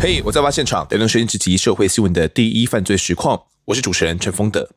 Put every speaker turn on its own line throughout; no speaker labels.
嘿，我在挖现场，聊聊声音直击社会新闻的第一犯罪实况。我是主持人陈丰德。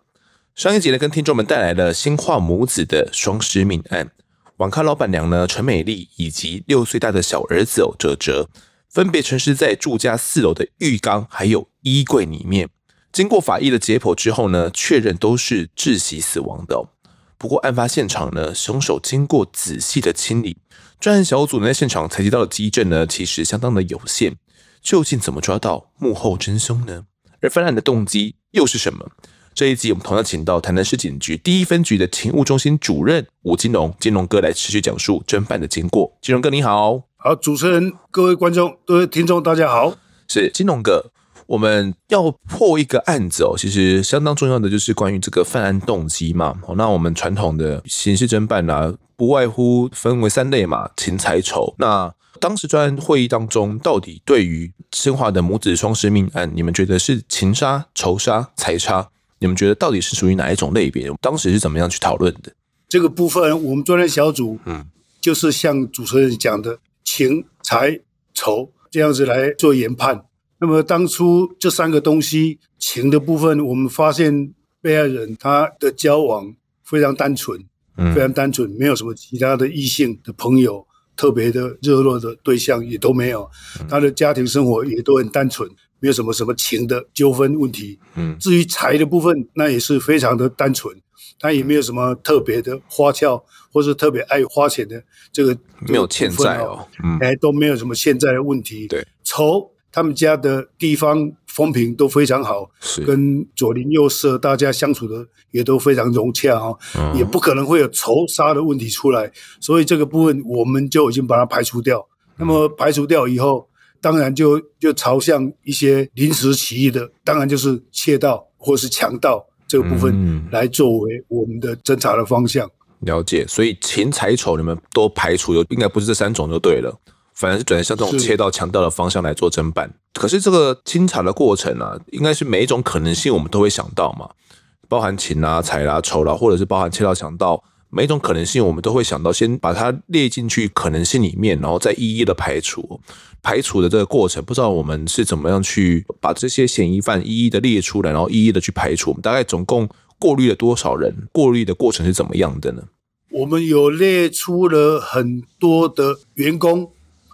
上一集呢，跟听众们带来了新化母子的双尸命案。网咖老板娘呢，陈美丽以及六岁大的小儿子哦，哲哲，分别陈尸在住家四楼的浴缸还有衣柜里面。经过法医的解剖之后呢，确认都是窒息死亡的哦。不过案发现场呢，凶手经过仔细的清理，专案小组呢在现场采集到的迹证呢，其实相当的有限。究竟怎么抓到幕后真凶呢？而犯案的动机又是什么？这一集我们同样请到台南市警局第一分局的勤务中心主任吴金龙，金龙哥来持续讲述侦办的经过。金龙哥你好，
好，主持人、各位观众、各位听众，大家好。
是金龙哥，我们要破一个案子哦，其实相当重要的就是关于这个犯案动机嘛。哦，那我们传统的刑事侦办啊，不外乎分为三类嘛，情财仇。那当时专案会议当中，到底对于新化的母子双尸命案，你们觉得是情杀、仇杀、财杀？你们觉得到底是属于哪一种类别？当时是怎么样去讨论的？
这个部分，我们专案小组，嗯，就是像主持人讲的情、财、仇这样子来做研判。那么当初这三个东西，情的部分，我们发现被害人他的交往非常单纯，嗯，非常单纯，没有什么其他的异性的朋友。特别的热络的对象也都没有，他的家庭生活也都很单纯，没有什么什么情的纠纷问题。嗯，至于财的部分，那也是非常的单纯，他也没有什么特别的花俏，或是特别爱花钱的这个
没有欠债哦，
嗯，哎，都没有什么欠债的问题。
对，
仇。他们家的地方风评都非常好，是跟左邻右舍大家相处的也都非常融洽哈，嗯、也不可能会有仇杀的问题出来，所以这个部分我们就已经把它排除掉。那么排除掉以后，当然就就朝向一些临时起意的，当然就是窃盗或是强盗这个部分来作为我们的侦查的方向。
嗯、了解，所以情财丑你们都排除，应该不是这三种就对了。反而是转向这种切到、强盗的方向来做侦办。可是这个清查的过程啊，应该是每一种可能性我们都会想到嘛，包含情啊、财啦、仇啦，或者是包含切到、强盗，每一种可能性我们都会想到，先把它列进去可能性里面，然后再一一的排除。排除的这个过程，不知道我们是怎么样去把这些嫌疑犯一一的列出来，然后一一的去排除。我们大概总共过滤了多少人？过滤的过程是怎么样的呢？
我们有列出了很多的员工。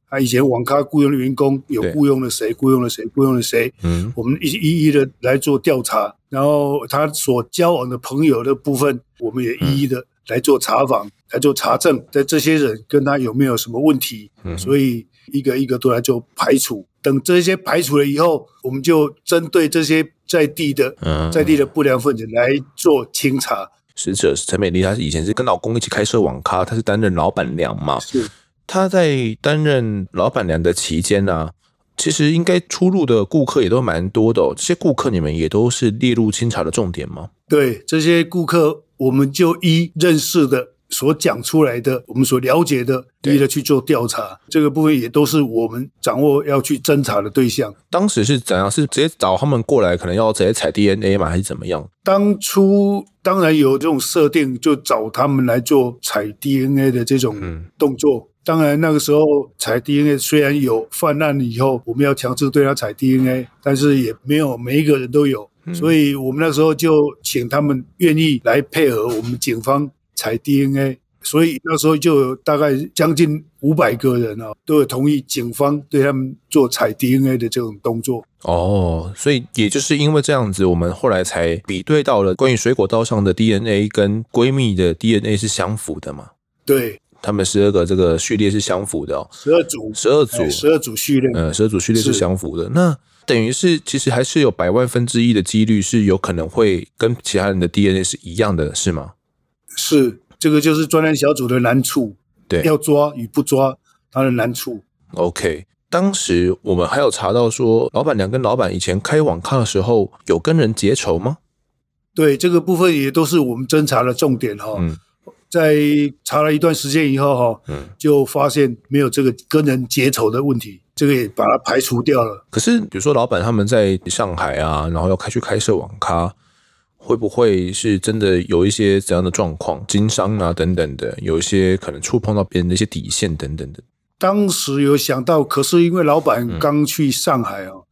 他以前网咖雇佣的员工有雇佣了谁？雇佣了谁？雇佣了谁？嗯，我们一一一的来做调查，然后他所交往的朋友的部分，我们也一一的来做查访，嗯、来做查证，在这些人跟他有没有什么问题？嗯，所以一个一个都来做排除。等这些排除了以后，我们就针对这些在地的、嗯、在地的不良分子来做清查。
死者是陈美丽，她以前是跟老公一起开设网咖，她是担任老板娘嘛？是。他在担任老板娘的期间呢、啊，其实应该出入的顾客也都蛮多的哦。这些顾客你们也都是列入清查的重点吗？
对，这些顾客，我们就依认识的、所讲出来的、我们所了解的，一一的去做调查。这个部分也都是我们掌握要去侦查的对象。
当时是怎样？是直接找他们过来，可能要直接采 DNA 吗？还是怎么样？
当初当然有这种设定，就找他们来做采 DNA 的这种动作。嗯当然，那个时候采 DNA 虽然有犯案以后，我们要强制对他采 DNA，但是也没有每一个人都有，嗯、所以我们那时候就请他们愿意来配合我们警方采 DNA，所以那时候就有大概将近五百个人啊，都有同意警方对他们做采 DNA 的这种动作。
哦，所以也就是因为这样子，我们后来才比对到了关于水果刀上的 DNA 跟闺蜜的 DNA 是相符的嘛？
对。
他们十二个这个序列是相符的哦，
十二组，
十二组，
十二组序列，
嗯，十二组序列是相符的。那等于是其实还是有百万分之一的几率是有可能会跟其他人的 DNA 是一样的，是吗？
是，这个就是专案小组的难处，对，要抓与不抓它的难处。
OK，当时我们还有查到说，老板娘跟老板以前开网咖的时候有跟人结仇吗？
对，这个部分也都是我们侦查的重点哈。嗯。在查了一段时间以后，哈，嗯，就发现没有这个跟人结仇的问题，这个也把它排除掉了。
可是，比如说老板他们在上海啊，然后要开去开设网咖，会不会是真的有一些怎样的状况，经商啊等等的，有一些可能触碰到别人的一些底线等等的？
当时有想到，可是因为老板刚去上海啊，嗯、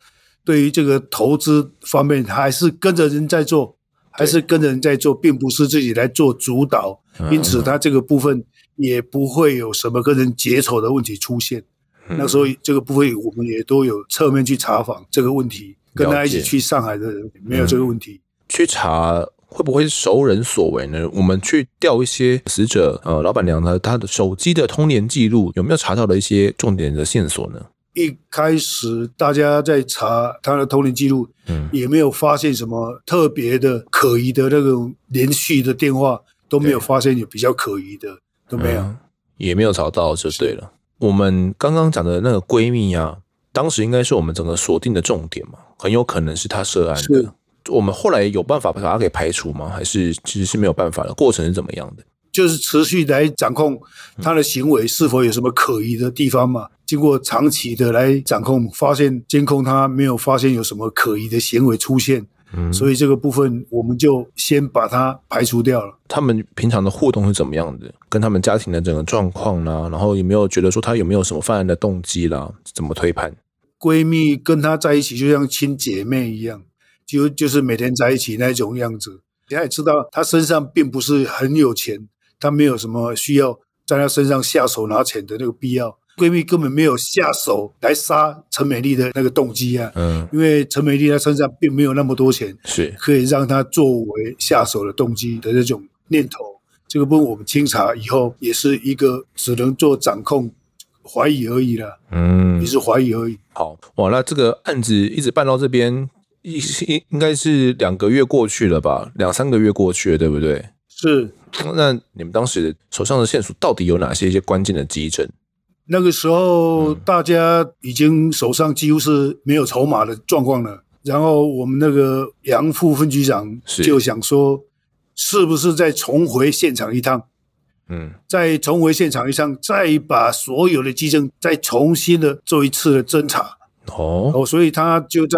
对于这个投资方面还是跟着人在做，还是跟人在做，并不是自己来做主导，因此他这个部分也不会有什么跟人结仇的问题出现。嗯、那时候这个部分我们也都有侧面去查访这个问题，跟他一起去上海的人没有这个问题。
嗯、去查会不会是熟人所为呢？我们去调一些死者呃老板娘呢，她的手机的通联记录有没有查到的一些重点的线索呢？
一开始大家在查他的通联记录，嗯，也没有发现什么特别的可疑的那种连续的电话，都没有发现有比较可疑的，都没有、嗯，也
没有找到就对了。我们刚刚讲的那个闺蜜啊，当时应该是我们整个锁定的重点嘛，很有可能是她涉案的。我们后来有办法把她给排除吗？还是其实是没有办法的？过程是怎么样的？
就是持续来掌控他的行为是否有什么可疑的地方嘛？经过长期的来掌控，发现监控他没有发现有什么可疑的行为出现。嗯，所以这个部分我们就先把它排除掉了。
他们平常的互动是怎么样的？跟他们家庭的整个状况啦，然后有没有觉得说他有没有什么犯案的动机啦？怎么推判？
闺蜜跟他在一起就像亲姐妹一样，就就是每天在一起那种样子。你也知道，他身上并不是很有钱，她没有什么需要在她身上下手拿钱的那个必要。闺蜜根本没有下手来杀陈美丽的那个动机啊，嗯，因为陈美丽她身上并没有那么多钱，是可以让她作为下手的动机的这种念头。这个部分我们清查以后，也是一个只能做掌控怀疑而已了，嗯，也是怀疑而已。
好，哇，那这个案子一直办到这边，应应该是两个月过去了吧？两三个月过去了，对不对？
是。
那你们当时手上的线索到底有哪些一些关键的迹证？
那个时候，大家已经手上几乎是没有筹码的状况了。然后我们那个杨副分局长就想说，是不是再重回现场一趟？嗯，再重回现场一趟，再把所有的基证再重新的做一次的侦查。哦，哦，所以他就在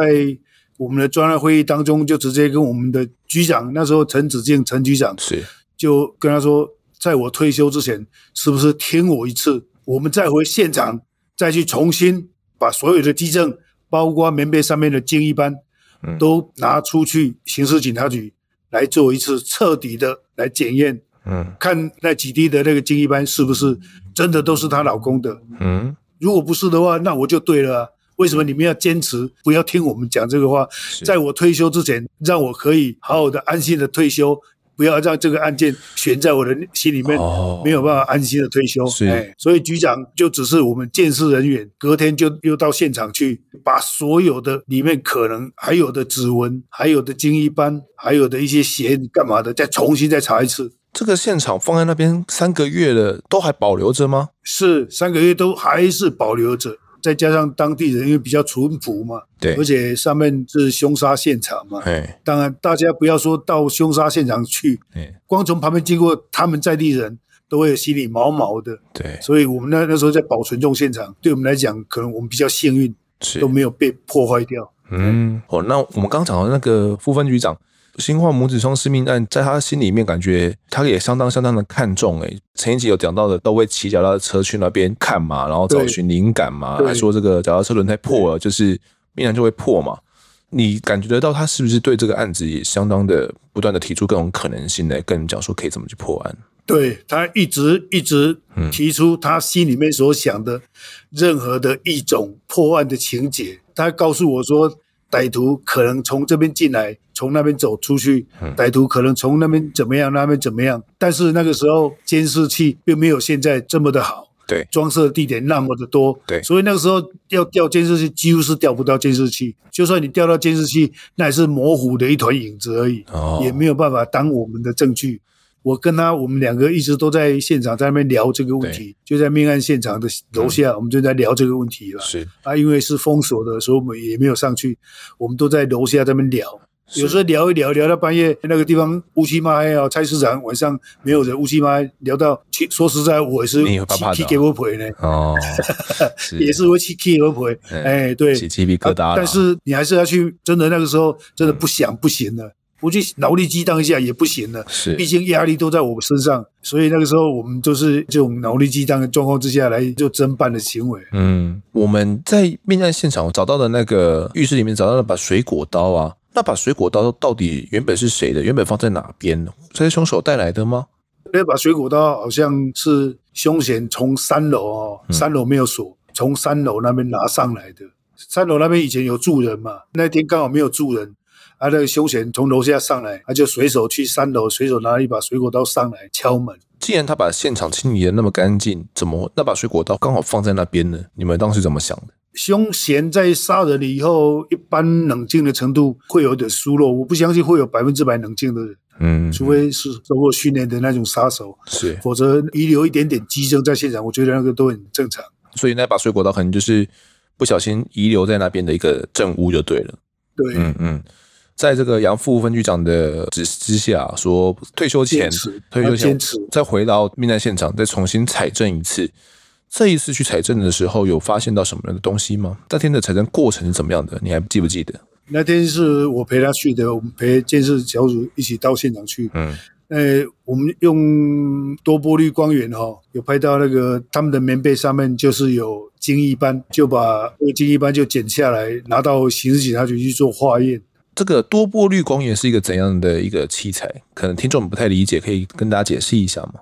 我们的专案会议当中，就直接跟我们的局长，那时候陈子敬陈局长是，就跟他说，在我退休之前，是不是听我一次？我们再回现场，再去重新把所有的迹证，包括棉被上面的精一斑，都拿出去刑事警察局来做一次彻底的来检验，嗯，看那几滴的那个精一斑是不是真的都是她老公的，嗯，如果不是的话，那我就对了。为什么你们要坚持不要听我们讲这个话？在我退休之前，让我可以好好的安心的退休。不要让这个案件悬在我的心里面，没有办法安心的退休。是，所以局长就只是我们鉴识人员，隔天就又到现场去，把所有的里面可能还有的指纹、还有的精液斑、还有的一些鞋干嘛的，再重新再查一次。
这个现场放在那边三个月了，都还保留着吗？
是，三个月都还是保留着。再加上当地人因为比较淳朴嘛，对，而且上面是凶杀现场嘛，哎，当然大家不要说到凶杀现场去，光从旁边经过，他们在地人都会有心里毛毛的，对，所以我们那那时候在保存这种现场，对我们来讲，可能我们比较幸运，是。都没有被破坏掉。
嗯，哦，那我们刚刚讲到那个副分局长。新化母子双尸命案，在他心里面感觉他也相当相当的看重诶。前一集有讲到的，都会骑脚踏车去那边看嘛，然后找寻灵感嘛，还说这个脚踏车轮胎破了，就是命案就会破嘛。你感觉得到他是不是对这个案子也相当的不断的提出各种可能性来跟你讲说可以怎么去破案？
对，他一直一直提出他心里面所想的任何的一种破案的情节，他告诉我说。歹徒可能从这边进来，从那边走出去。歹徒可能从那边怎么样，那边怎么样。但是那个时候监视器并没有现在这么的好，对，装设地点那么的多，对，所以那个时候要调监视器几乎是调不到监视器。就算你调到监视器，那也是模糊的一团影子而已，哦，也没有办法当我们的证据。我跟他，我们两个一直都在现场，在那边聊这个问题，就在命案现场的楼下，我们就在聊这个问题了。是啊，因为是封锁的，所以我们也没有上去，我们都在楼下在那边聊。有时候聊一聊，聊到半夜，那个地方乌漆嘛黑啊，菜市场晚上没有人，乌漆嘛黑，聊到，说实在，我也是起鸡皮疙瘩呢。哦，也是会起鸡皮疙瘩。哎，对，
起鸡皮疙瘩。
但是你还是要去，真的那个时候真的不想不行了。不去脑力激荡一下也不行了。
是，
毕竟压力都在我们身上，所以那个时候我们都是这种脑力激荡的状况之下来就侦办的行为。
嗯，我们在命案现场找到的那个浴室里面找到了把水果刀啊，那把水果刀到底原本是谁的？原本放在哪边？这是凶手带来的吗？
那把水果刀好像是凶嫌从三楼哦，三楼没有锁，嗯、从三楼那边拿上来的。三楼那边以前有住人嘛，那天刚好没有住人。啊，那个凶嫌从楼下上来，他就随手去三楼，随手拿了一把水果刀上来敲门。
既然他把现场清理的那么干净，怎么那把水果刀刚好放在那边呢？你们当时怎么想的？
凶嫌在杀人了以后，一般冷静的程度会有点疏漏，我不相信会有百分之百冷静的人。嗯，除非是受过训练的那种杀手，
是，
否则遗留一点点迹证在现场，我觉得那个都很正常。
所以那把水果刀可能就是不小心遗留在那边的一个证物就对了。
对，
嗯嗯。在这个杨副分局长的指示之下，说退休前，退休前再回到命案现场，再重新采证一次。这一次去采证的时候，有发现到什么样的东西吗？那天的采证过程是怎么样的？你还记不记得？
那天是我陪他去的，我们陪建设小组一起到现场去。嗯，呃，我们用多波滤光源哈、哦，有拍到那个他们的棉被上面就是有精液斑，就把那个精液斑就剪下来，拿到刑事警察局去做化验。
这个多波滤光源是一个怎样的一个器材？可能听众们不太理解，可以跟大家解释一下吗？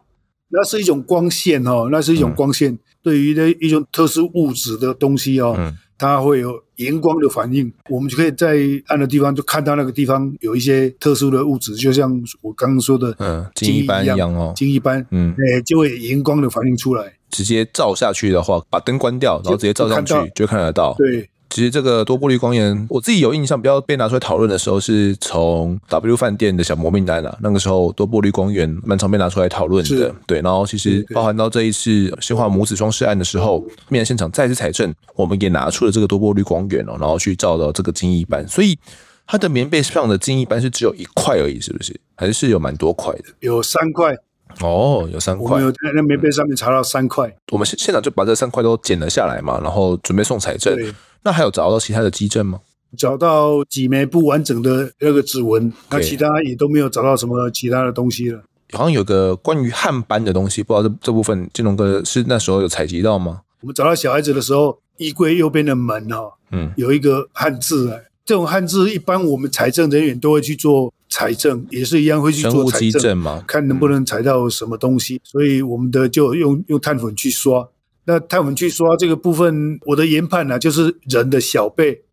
那是一种光线哦，那是一种光线，嗯、对于的一种特殊物质的东西哦，嗯、它会有荧光的反应。我们就可以在暗的地方就看到那个地方有一些特殊的物质，就像我刚刚说的，嗯，金一般一样哦，金一般，嗯，哎，就会荧光的反应出来。
直接照下去的话，把灯关掉，然后直接照上去，就，就看得到。
对。
其实这个多波滤光源，我自己有印象，比较被拿出来讨论的时候，是从 W 饭店的小魔命单啊，那个时候多波滤光源蛮常被拿出来讨论的。是对，然后其实包含到这一次新化母子双尸案的时候，命案现场再次采证，我们也拿出了这个多波滤光源哦，然后去照到这个精液斑，所以它的棉被上的精液斑是只有一块而已，是不是？还是有蛮多块的？
有三块。
哦，有三块。
我们有在那棉被上面查到三块。
我们现现场就把这三块都剪了下来嘛，然后准备送采证。那还有找到其他的基证吗？
找到几枚不完整的那个指纹，那其他也都没有找到什么其他的东西了。
好像有个关于汗斑的东西，不知道这这部分金龙哥是那时候有采集到吗？
我们找到小孩子的时候，衣柜右边的门哈，嗯，有一个汉字啊。这种汉字一般我们采证人员都会去做采证，也是一样会去做采证嘛，看能不能采到什么东西。所以我们的就用用碳粉去刷。那他们去刷这个部分，我的研判呢、啊，就是人的小背，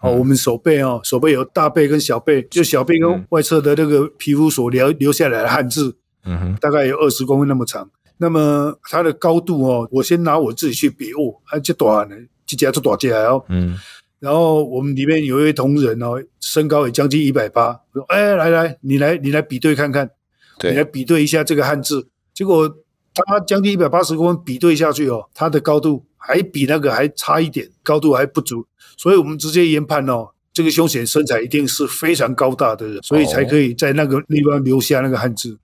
哦，我们手背哦，手背有大背跟小背，就小背跟外侧的那个皮肤所留留下来的汗渍，嗯哼，大概有二十公分那么长。那么它的高度哦，我先拿我自己去比哦，啊这短呢，这家这短起来哦，嗯，然后我们里面有一位同仁哦，身高也将近一百八，说，哎，来来，你来你来比对看看，你来比对一下这个汉字，结果。他将近一百八十公分比对下去哦，他的高度还比那个还差一点，高度还不足，所以我们直接研判哦，这个凶险身材一定是非常高大的人，所以才可以在那个地方留下那个汗渍。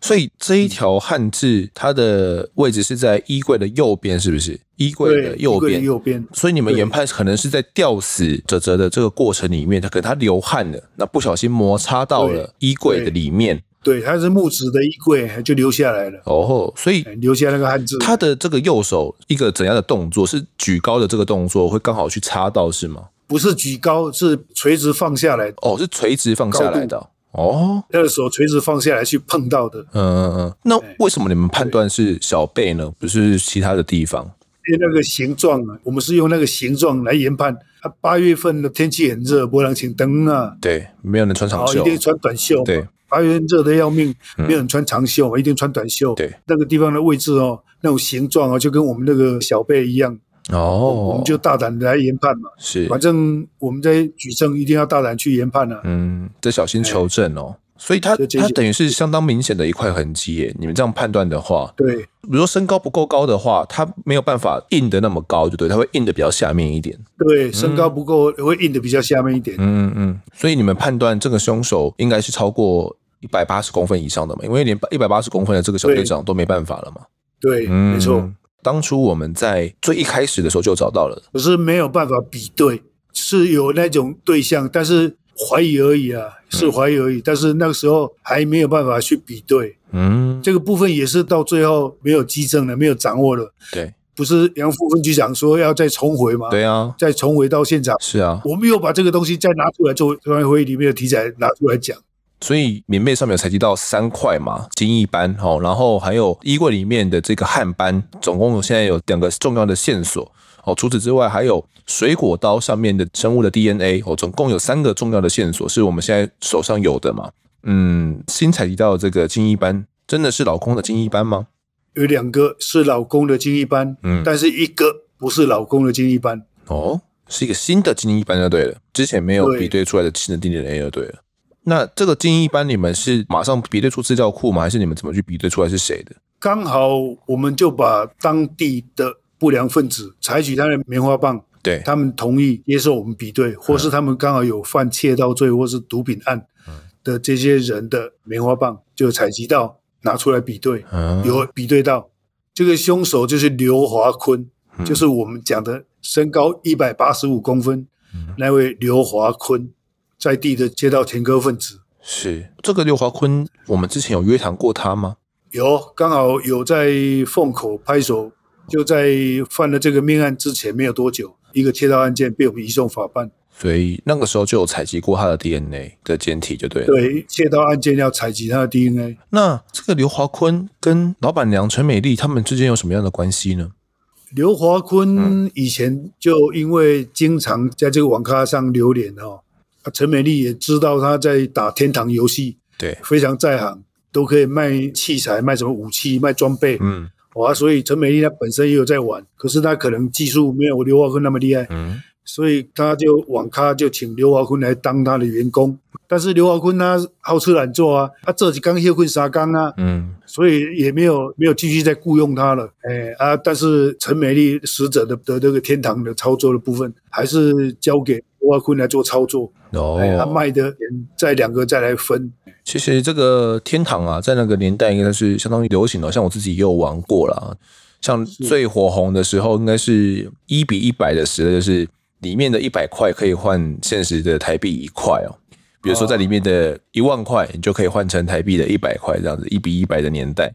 所以这一条汉字它的位置是在衣柜的右边，是不是？衣柜的右边，
右边。
所以你们研判可能是在吊死哲哲的这个过程里面，他可能他流汗了，那不小心摩擦到了衣柜的里面。
对，它是木质的衣柜，就留下来了。
哦，所以
留下那个汗渍。
他的这个右手一个怎样的动作？是举高的这个动作会刚好去插到是吗？
不是举高，是垂直放下来。
哦，是垂直放下来的。哦，
那个手垂直放下来去碰到的。
嗯嗯嗯。那为什么你们判断是小背呢？不是其他的地方？
因为那个形状啊，我们是用那个形状来研判。啊，八月份的天气很热，波浪请灯啊。
对，没有人穿长袖，
一定穿短袖。
对。
八月热的要命，没有人穿长袖，嗯、一定穿短袖。
对，
那个地方的位置哦，那种形状哦，就跟我们那个小背一样。哦，我们就大胆的来研判嘛。是，反正我们在举证一定要大胆去研判啊。
嗯，得小心求证哦。所以他他等于是相当明显的一块痕迹耶。你们这样判断的话，
对，
比如说身高不够高的话，他没有办法印得那么高，就对，他会印得比较下面一点。
对，身高不够会印得比较下面一点。
嗯嗯。所以你们判断这个凶手应该是超过一百八十公分以上的嘛？因为连一百八十公分的这个小队长都没办法了嘛。
对，嗯、没错。
当初我们在最一开始的时候就找到了，
可是没有办法比对，是有那种对象，但是怀疑而已啊。是怀疑而已，但是那个时候还没有办法去比对。
嗯，
这个部分也是到最后没有迹证了，没有掌握了。
对，
不是杨副分局长说要再重回吗？
对啊，
再重回到现场。
是啊，
我们又把这个东西再拿出来做专案会议里面的题材拿出来讲。
所以棉被上面有采集到三块嘛，精液斑哦，然后还有衣柜里面的这个汗斑，总共现在有两个重要的线索哦。除此之外，还有水果刀上面的生物的 DNA 哦，总共有三个重要的线索是我们现在手上有的嘛。嗯，新采集到的这个精液斑真的是老公的精液斑吗？
有两个是老公的精液斑，嗯，但是一个不是老公的精液斑
哦，是一个新的精液斑就对了，之前没有比对出来的新的 DNA 就对了。那这个精液斑，你们是马上比对出资料库吗？还是你们怎么去比对出来是谁的？
刚好我们就把当地的不良分子采取他的棉花棒，
对，
他们同意接受我们比对，或是他们刚好有犯窃盗罪或是毒品案的这些人的棉花棒，就采集到拿出来比对，有比对到。这个凶手就是刘华坤，就是我们讲的身高一百八十五公分那位刘华坤。在地的街道前科分子
是这个刘华坤，我们之前有约谈过他吗？
有，刚好有在凤口派出所，就在犯了这个命案之前没有多久，一个窃盗案件被我们移送法办，
所以那个时候就有采集过他的 DNA 的检体，就对了。
对，窃盗案件要采集他的 DNA。
那这个刘华坤跟老板娘陈美丽他们之间有什么样的关系呢？
刘华坤以前就因为经常在这个网咖上流连哦。陈美丽也知道他在打天堂游戏，
对，
非常在行，都可以卖器材、卖什么武器、卖装备，嗯，哇，所以陈美丽她本身也有在玩，可是她可能技术没有刘华坤那么厉害，嗯，所以他就网咖就请刘华坤来当他的员工，但是刘华坤他好吃懒做啊，他这几缸血混啥缸啊，嗯，所以也没有没有继续再雇佣他了，哎啊，但是陈美丽死者的的这个天堂的操作的部分，还是交给。刘华坤来做操作，哦，他卖的再两个再来分。
其实这个天堂啊，在那个年代应该是相当于流行的，像我自己也有玩过啦。像最火红的时候，应该是一比一百的时候，就是里面的一百块可以换现实的台币一块哦。比如说在里面的一万块，你就可以换成台币的一百块，这样子一比一百的年代。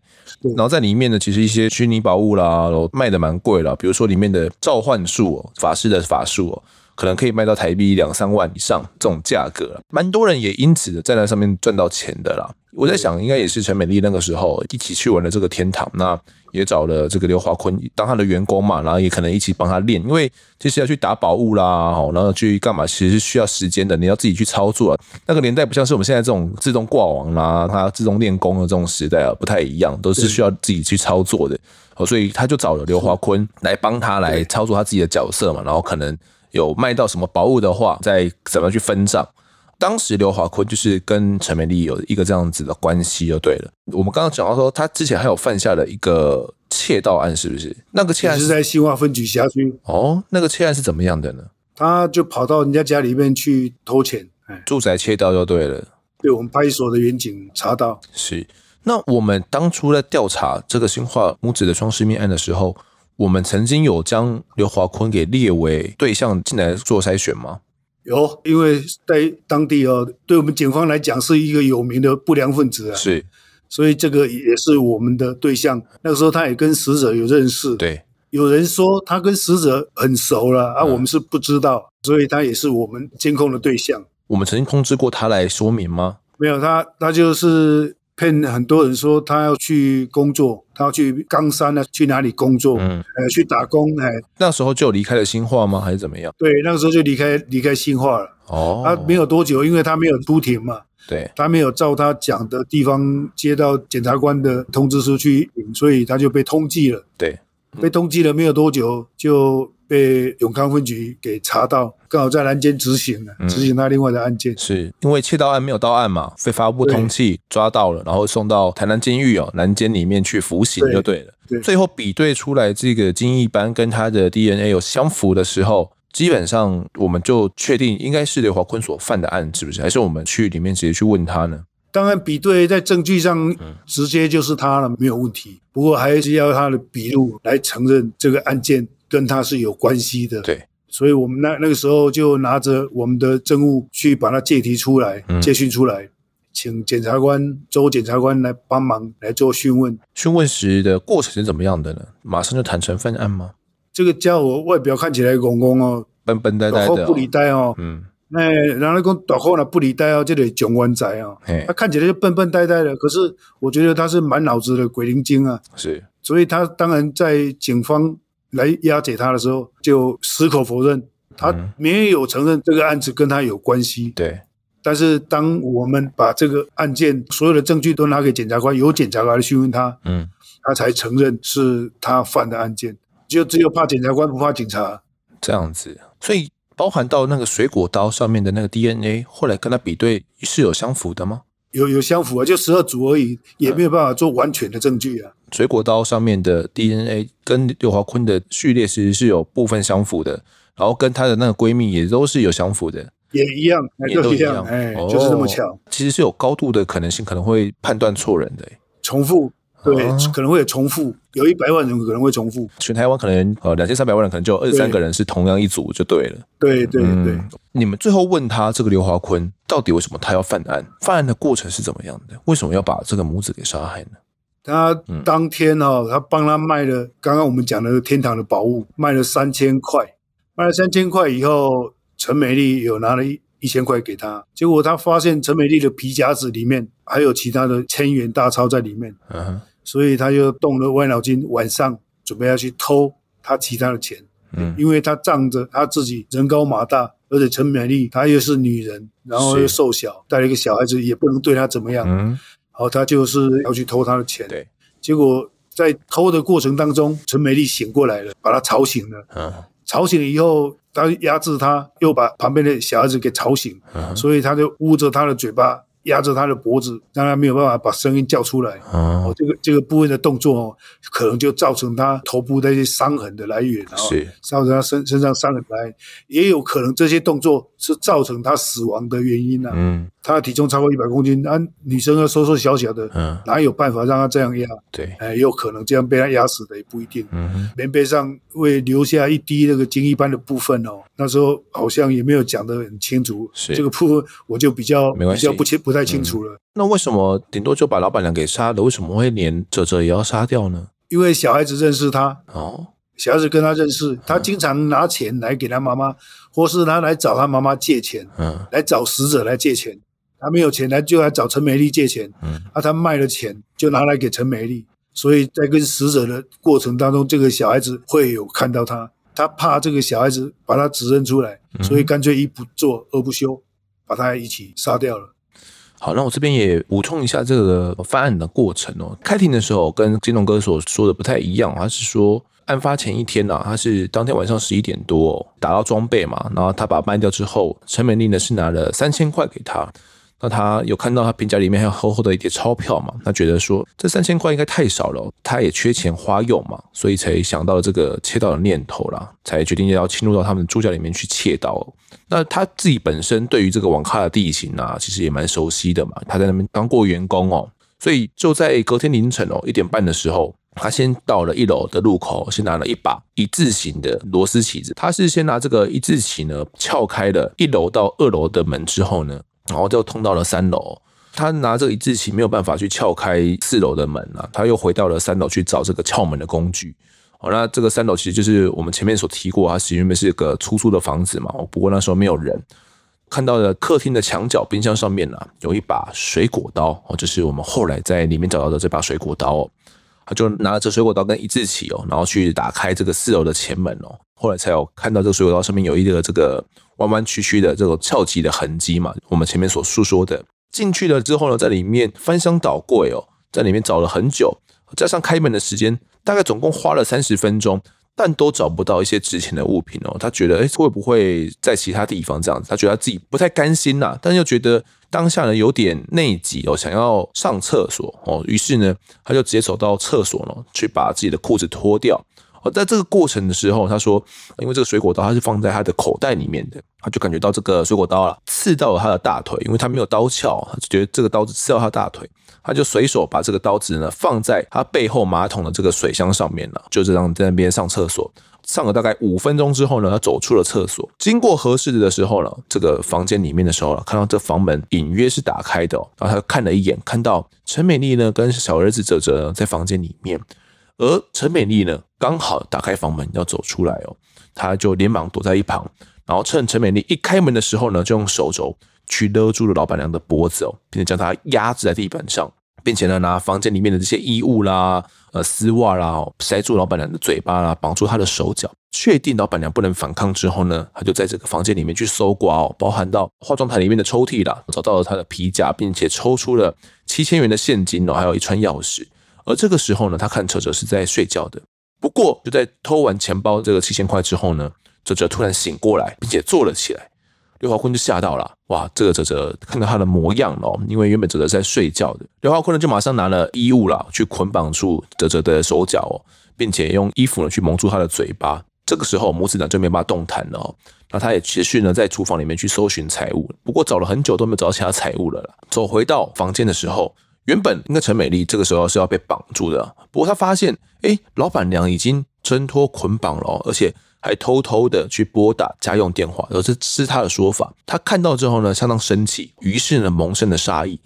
然后在里面呢，其实一些虚拟宝物啦，卖的蛮贵了。比如说里面的召唤术哦，法师的法术哦。可能可以卖到台币两三万以上这种价格，蛮多人也因此在那上面赚到钱的啦。我在想，应该也是陈美丽那个时候一起去玩了这个天堂，那也找了这个刘华坤当他的员工嘛，然后也可能一起帮他练，因为其实要去打宝物啦，然后去干嘛，其实是需要时间的，你要自己去操作。那个年代不像是我们现在这种自动挂网啦，它自动练功的这种时代啊，不太一样，都是需要自己去操作的。所以他就找了刘华坤来帮他来操作他自己的角色嘛，然后可能。有卖到什么宝物的话，再怎么去分账。当时刘华坤就是跟陈美丽有一个这样子的关系，就对了。我们刚刚讲到说，他之前还有犯下了一个窃盗案，是不是？那个窃案
是在新化分局辖区。
哦，那个窃案是怎么样的呢？
他就跑到人家家里面去偷钱，
住宅窃盗就对了。
被我们派出所的员警查到。
是。那我们当初在调查这个新化母子的双尸命案的时候。我们曾经有将刘华坤给列为对象进来做筛选吗？
有，因为在当地哦，对我们警方来讲是一个有名的不良分子啊。
是，
所以这个也是我们的对象。那个时候他也跟死者有认识。
对，
有人说他跟死者很熟了啊，我们是不知道，所以他也是我们监控的对象。
我们曾经通知过他来说明吗？
没有，他他就是。骗很多人说他要去工作，他要去冈山呢，去哪里工作？嗯，呃，去打工。哎，
那时候就离开了新化吗？还是怎么样？
对，那个时候就离开离开新化了。哦，他没有多久，因为他没有出庭嘛。
对，
他没有照他讲的地方接到检察官的通知书去，所以他就被通缉了。
对，
被通缉了没有多久就。被永康分局给查到，刚好在南监执行了，执行他另外的案件。嗯、
是因为窃盗案没有到案嘛，被发布通缉抓到了，然后送到台南监狱哦，南监里面去服刑就对了。对，最后比对出来这个金一班跟他的 DNA 有相符的时候，基本上我们就确定应该是刘华坤所犯的案，是不是？还是我们去里面直接去问他呢？
当然，比对在证据上直接就是他了，没有问题。不过还是要他的笔录来承认这个案件。跟他是有关系的，
对，
所以我们那那个时候就拿着我们的证物去把他借提出来，借讯出来，请检察官周检察官来帮忙来做讯问。
讯问时的过程是怎么样的呢？马上就坦诚犯案吗？
这个家伙外表看起来公公哦，
笨笨呆呆的，
不理呆哦，嗯。那，然后讲大后呢不理呆哦，这里囧湾仔哦，他看起来就笨笨呆呆的，可是我觉得他是满脑子的鬼灵精啊，
是，
所以他当然在警方来押解他的时候就矢口否认，他没有承认这个案子跟他有关系。
对，
但是当我们把这个案件所有的证据都拿给检察官，由检察官来询问他，嗯，他才承认是他犯的案件，就只有怕检察官不怕警察，
这样子，所以。包含到那个水果刀上面的那个 DNA，后来跟他比对是有相符的吗？
有有相符啊，就十二组而已，也没有办法做完全的证据啊。
水果刀上面的 DNA 跟刘华坤的序列其实是有部分相符的，然后跟她的那个闺蜜也都是有相符的，
也一样，也都一样，哎，就是这么巧。哦，
其实是有高度的可能性，可能会判断错人的，
重复。对，可能会有重复，有一百万人可能会重复。
全台湾可能呃两千三百万人，可能就二十三个人是同样一组就对了。
对对对，对。
你们最后问他这个刘华坤到底为什么他要犯案？犯案的过程是怎么样的？为什么要把这个母子给杀害呢？
他当天哦，他帮他卖了刚刚我们讲的天堂的宝物，卖了三千块，卖了三千块以后，陈美丽有拿了一一千块给他，结果他发现陈美丽的皮夹子里面还有其他的千元大钞在里面。嗯。所以他就动了歪脑筋，晚上准备要去偷他其他的钱，嗯，因为他仗着他自己人高马大，而且陈美丽她又是女人，然后又瘦小，带了一个小孩子，也不能对她怎么样，嗯，然后他就是要去偷他的钱，对，结果在偷的过程当中，陈美丽醒过来了，把他吵醒了，嗯，吵醒了以后，他压制他，又把旁边的小孩子给吵醒，嗯，所以他就捂着他的嘴巴。压着他的脖子，让他没有办法把声音叫出来。哦，这个这个部位的动作哦，可能就造成他头部那些伤痕的来源，是造成他身身上伤痕来源，也有可能这些动作是造成他死亡的原因呢、啊。嗯。他的体重超过一百公斤，那女生要瘦瘦小小的，嗯，哪有办法让他这样压？对，哎，有可能这样被他压死的也不一定。嗯，棉被上会留下一滴那个精液斑的部分哦，那时候好像也没有讲得很清楚。是这个部分我就比较比较不清不太清楚了、嗯。
那为什么顶多就把老板娘给杀了？为什么会连哲哲也要杀掉呢？
因为小孩子认识他哦，小孩子跟他认识，他经常拿钱来给他妈妈，或是他来找他妈妈借钱，嗯，来找死者来借钱。他没有钱，来就来找陈美丽借钱。嗯，啊，他卖了钱，就拿来给陈美丽。所以在跟死者的过程当中，这个小孩子会有看到他，他怕这个小孩子把他指认出来，所以干脆一不做二不休，把他一起杀掉了。
好，那我这边也补充一下这个犯案的过程哦。开庭的时候跟金龙哥所说的不太一样，他是说案发前一天呐，他是当天晚上十一点多打到装备嘛，然后他把卖掉之后，陈美丽呢是拿了三千块给他。那他有看到他皮夹里面还有厚厚的一叠钞票嘛？他觉得说这三千块应该太少了，他也缺钱花用嘛，所以才想到了这个窃盗的念头啦，才决定要侵入到他们住家里面去窃盗。那他自己本身对于这个网咖的地形啊，其实也蛮熟悉的嘛，他在那边当过员工哦，所以就在隔天凌晨哦一点半的时候，他先到了一楼的路口，先拿了一把一字形的螺丝起子，他是先拿这个一字起呢撬开了一楼到二楼的门之后呢。然后就通到了三楼，他拿这个一字起没有办法去撬开四楼的门啊，他又回到了三楼去找这个撬门的工具。好，那这个三楼其实就是我们前面所提过，它其实原本是个出租的房子嘛。不过那时候没有人。看到了客厅的墙角冰箱上面呢，有一把水果刀哦，就是我们后来在里面找到的这把水果刀哦。他就拿着这水果刀跟一字起哦，然后去打开这个四楼的前门哦。后来才有看到这个水果刀上面有一个这个。弯弯曲曲的这种撬起的痕迹嘛，我们前面所述说的，进去了之后呢，在里面翻箱倒柜哦，在里面找了很久，加上开门的时间，大概总共花了三十分钟，但都找不到一些值钱的物品哦。他觉得，诶，会不会在其他地方这样子？他觉得他自己不太甘心呐，但又觉得当下呢有点内急哦，想要上厕所哦，于是呢，他就直接走到厕所呢，去把自己的裤子脱掉。在这个过程的时候，他说，因为这个水果刀他是放在他的口袋里面的，他就感觉到这个水果刀啊刺到了他的大腿，因为他没有刀鞘，他就觉得这个刀子刺到他大腿，他就随手把这个刀子呢放在他背后马桶的这个水箱上面了，就这样在那边上厕所。上了大概五分钟之后呢，他走出了厕所，经过合适的时候呢，这个房间里面的时候呢，看到这房门隐约是打开的，然后他看了一眼，看到陈美丽呢跟小儿子哲哲呢在房间里面，而陈美丽呢刚好打开房门要走出来哦，他就连忙躲在一旁，然后趁陈美丽一开门的时候呢，就用手肘去勒住了老板娘的脖子哦，并且将她压制在地板上。并且呢，拿房间里面的这些衣物啦、呃丝袜啦，塞住老板娘的嘴巴啦，绑住她的手脚，确定老板娘不能反抗之后呢，他就在这个房间里面去搜刮哦，包含到化妆台里面的抽屉啦，找到了他的皮夹，并且抽出了七千元的现金哦，还有一串钥匙。而这个时候呢，他看哲哲是在睡觉的。不过就在偷完钱包这个七千块之后呢，哲哲突然醒过来，并且坐了起来。刘华坤就吓到了，哇！这个哲哲看到他的模样哦，因为原本哲哲在睡觉的，刘华坤呢就马上拿了衣物啦，去捆绑住哲哲的手脚哦，并且用衣服呢去蒙住他的嘴巴。这个时候母子俩就没办法动弹了哦。那他也持续呢在厨房里面去搜寻财物，不过找了很久都没有找到其他财物了啦。走回到房间的时候，原本应该陈美丽这个时候是要被绑住的，不过他发现，哎，老板娘已经挣脱捆绑了，而且。还偷偷的去拨打家用电话，而这是他的说法。他看到之后呢，相当生气，于是呢，萌生了杀意，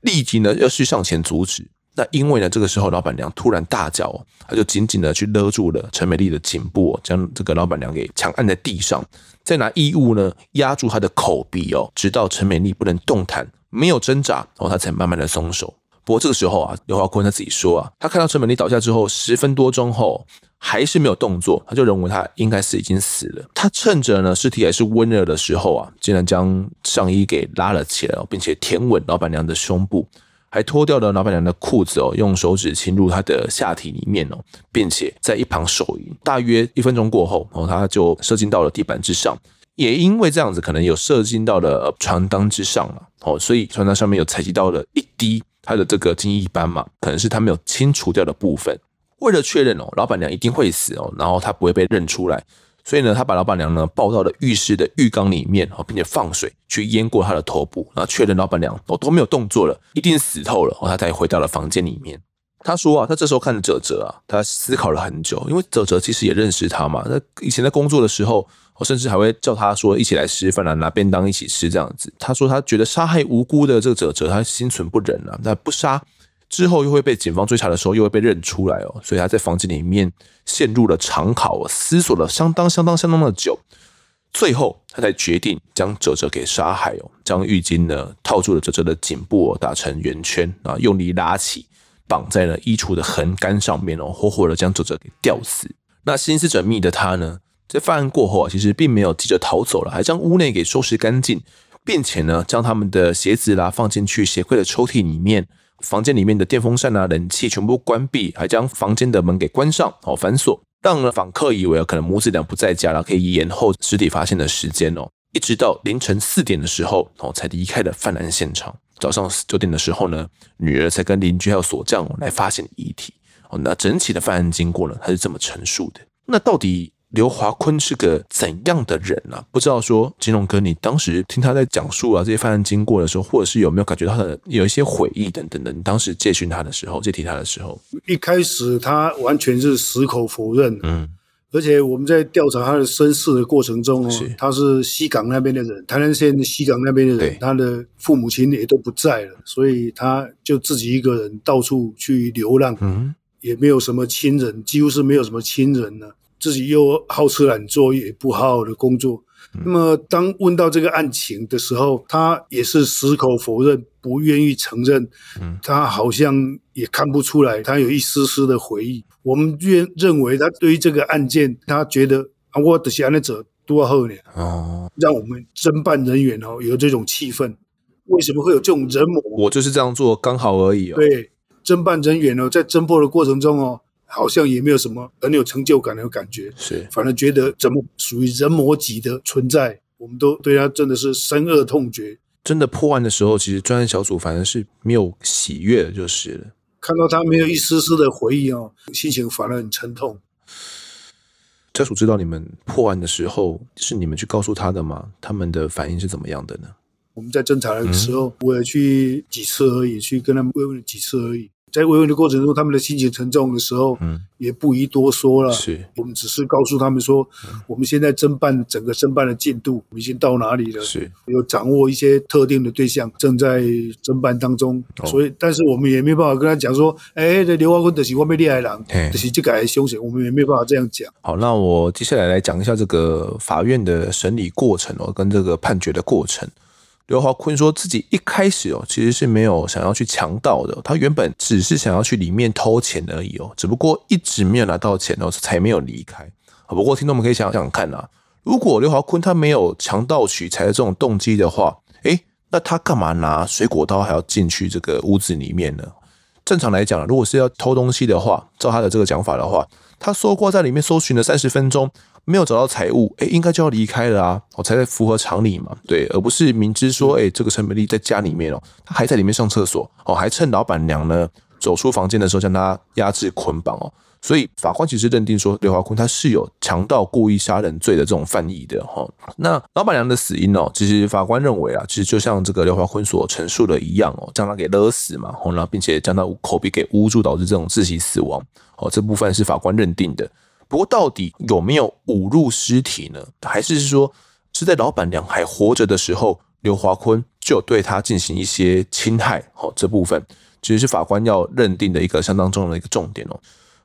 立即呢要去上前阻止。那因为呢，这个时候老板娘突然大叫，他就紧紧的去勒住了陈美丽的颈部，将这个老板娘给强按在地上，再拿衣物呢压住她的口鼻哦，直到陈美丽不能动弹，没有挣扎，然后他才慢慢的松手。不过这个时候啊，刘华坤他自己说啊，他看到陈美丽倒下之后，十分多钟后。还是没有动作，他就认为他应该是已经死了。他趁着呢尸体还是温热的时候啊，竟然将上衣给拉了起来，并且舔吻老板娘的胸部，还脱掉了老板娘的裤子哦，用手指侵入她的下体里面哦，并且在一旁手淫。大约一分钟过后，哦，他就射精到了地板之上，也因为这样子，可能有射精到了床单之上了哦，所以床单上面有采集到了一滴他的这个精液斑嘛，可能是他没有清除掉的部分。为了确认哦，老板娘一定会死哦，然后她不会被认出来，所以呢，他把老板娘呢抱到了浴室的浴缸里面哦，并且放水去淹过她的头部，然后确认老板娘哦都没有动作了，一定死透了哦，他才回到了房间里面。他说啊，他这时候看着哲哲啊，他思考了很久，因为哲哲其实也认识他嘛，那以前在工作的时候，我甚至还会叫他说一起来吃饭啊，拿便当一起吃这样子。他说他觉得杀害无辜的这个哲哲，他心存不忍啊，那不杀。之后又会被警方追查的时候，又会被认出来哦，所以他在房间里面陷入了长考，思索了相当相当相当的久，最后他才决定将哲哲给杀害哦，将浴巾呢套住了哲哲的颈部，打成圆圈啊，用力拉起，绑在了衣橱的横杆上面哦，活活的将哲哲给吊死。那心思缜密的他呢，在犯案过后啊，其实并没有急着逃走了，还将屋内给收拾干净，并且呢，将他们的鞋子啦放进去鞋柜的抽屉里面。房间里面的电风扇啊、冷气全部关闭，还将房间的门给关上，哦，反锁，让访客以为可能母子俩不在家了，可以延后尸体发现的时间哦，一直到凌晨四点的时候，哦，才离开了犯案现场。早上九点的时候呢，女儿才跟邻居还有锁匠来发现遗体。哦，那整体的犯案经过呢，他是这么陈述的。那到底？刘华坤是个怎样的人呢、啊？不知道说金龙哥，你当时听他在讲述啊这些犯案经过的时候，或者是有没有感觉到他的有一些悔意等等的？你当时接讯他的时候，接替他的时候，
一开始他完全是矢口否认，嗯，而且我们在调查他的身世的过程中哦，是他是西港那边的人，台南县西港那边的人，他的父母亲也都不在了，所以他就自己一个人到处去流浪，嗯，也没有什么亲人，几乎是没有什么亲人呢。自己又好吃懒做，也不好好的工作。嗯、那么，当问到这个案情的时候，他也是矢口否认，不愿意承认。嗯、他好像也看不出来，他有一丝丝的回忆。我们认认为，他对于这个案件，他觉得啊，我的案者多后呢。哦，让我们侦办人员哦有这种气氛。为什么会有这种人魔？
我就是这样做，刚好而已哦。
对，侦办人员哦，在侦破的过程中哦。好像也没有什么很有成就感的感觉，是，反而觉得怎么属于人魔级的存在，我们都对他真的是深恶痛绝。
真的破案的时候，其实专案小组反正是没有喜悦的，就是了。
看到他没有一丝丝的回忆哦，心情反而很沉痛。
家属知道你们破案的时候是你们去告诉他的吗？他们的反应是怎么样的呢？
我们在侦查的时候，嗯、我也去几次而已，去跟他们慰问了几次而已。在慰问的过程中，他们的心情沉重的时候，嗯，也不宜多说了。
是，
我们只是告诉他们说，嗯、我们现在侦办整个侦办的进度，我们已经到哪里了？
是，
有掌握一些特定的对象正在侦办当中。哦、所以，但是我们也没办法跟他讲说，哎，这刘华坤的是外面厉害人，就是这个还凶险，我们也没办法这样讲。
好，那我接下来来讲一下这个法院的审理过程哦，跟这个判决的过程。刘华坤说自己一开始哦，其实是没有想要去强盗的，他原本只是想要去里面偷钱而已哦，只不过一直没有拿到钱哦，才没有离开。不过听众们可以想想看啊，如果刘华坤他没有强盗取财的这种动机的话，诶，那他干嘛拿水果刀还要进去这个屋子里面呢？正常来讲，如果是要偷东西的话，照他的这个讲法的话，他搜刮在里面搜寻了三十分钟。没有找到财物，哎，应该就要离开了啊，我才符合常理嘛，对，而不是明知说，哎，这个陈美丽在家里面哦，她还在里面上厕所，哦，还趁老板娘呢走出房间的时候将她压制捆绑哦，所以法官其实认定说刘华坤他是有强盗故意杀人罪的这种犯意的哈。那老板娘的死因哦，其实法官认为啊，其实就像这个刘华坤所陈述的一样哦，将他给勒死嘛，然后并且将他口鼻给捂住，导致这种窒息死亡哦，这部分是法官认定的。不过，到底有没有侮辱尸体呢？还是说是在老板娘还活着的时候，刘华坤就对她进行一些侵害？好，这部分其实是法官要认定的一个相当重要的一个重点哦。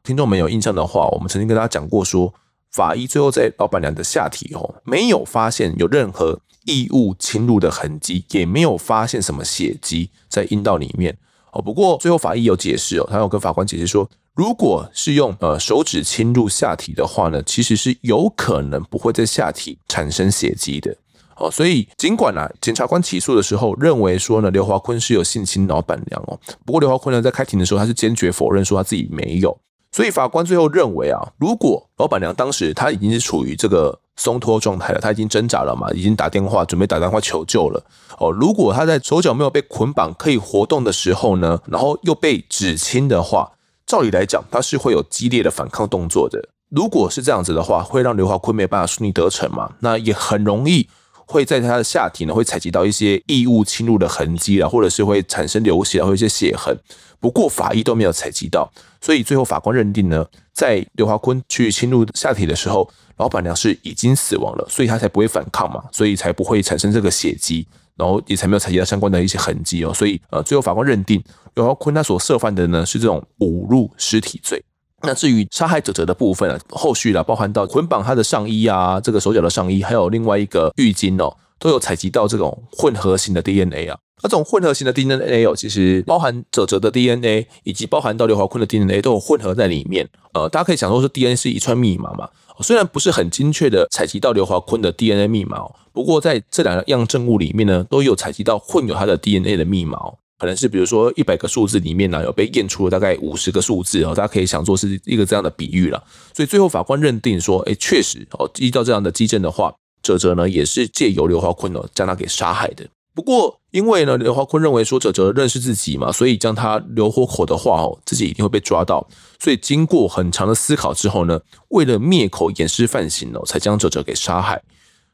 听众们有印象的话，我们曾经跟大家讲过，说法医最后在老板娘的下体哦，没有发现有任何异物侵入的痕迹，也没有发现什么血迹在阴道里面哦。不过最后法医有解释哦，他有跟法官解释说。如果是用呃手指侵入下体的话呢，其实是有可能不会在下体产生血迹的哦。所以尽管啊，检察官起诉的时候认为说呢，刘华坤是有性侵老板娘哦。不过刘华坤呢，在开庭的时候他是坚决否认说他自己没有。所以法官最后认为啊，如果老板娘当时她已经是处于这个松脱状态了，她已经挣扎了嘛，已经打电话准备打电话求救了哦。如果她在手脚没有被捆绑可以活动的时候呢，然后又被指侵的话。照理来讲，他是会有激烈的反抗动作的。如果是这样子的话，会让刘华坤没办法顺利得逞嘛？那也很容易会在他的下体呢，会采集到一些异物侵入的痕迹啊，或者是会产生流血，或者一些血痕。不过法医都没有采集到，所以最后法官认定呢，在刘华坤去侵入下体的时候，老板娘是已经死亡了，所以他才不会反抗嘛，所以才不会产生这个血迹。然后也才没有采集到相关的一些痕迹哦，所以呃，最后法官认定刘华坤他所涉犯的呢是这种侮辱尸体罪。那至于杀害者者的部分啊，后续啦，包含到捆绑他的上衣啊，这个手脚的上衣，还有另外一个浴巾哦，都有采集到这种混合型的 DNA 啊。那这种混合型的 DNA 哦，其实包含者者的 DNA，以及包含到刘华坤的 DNA 都有混合在里面。呃，大家可以想说，是 DNA 是一串密码嘛。虽然不是很精确的采集到刘华坤的 DNA 密码，哦不过在这两样证物里面呢，都有采集到混有他的 DNA 的密码，可能是比如说一百个数字里面呢，有被验出了大概五十个数字哦，大家可以想做是一个这样的比喻了。所以最后法官认定说，哎，确实哦，依照这样的迹证的话，哲哲呢也是借由刘华坤哦将他给杀害的。不过，因为呢，刘华坤认为说哲哲认识自己嘛，所以将他留活口的话哦，自己一定会被抓到。所以经过很长的思考之后呢，为了灭口掩饰犯行哦，才将哲哲给杀害。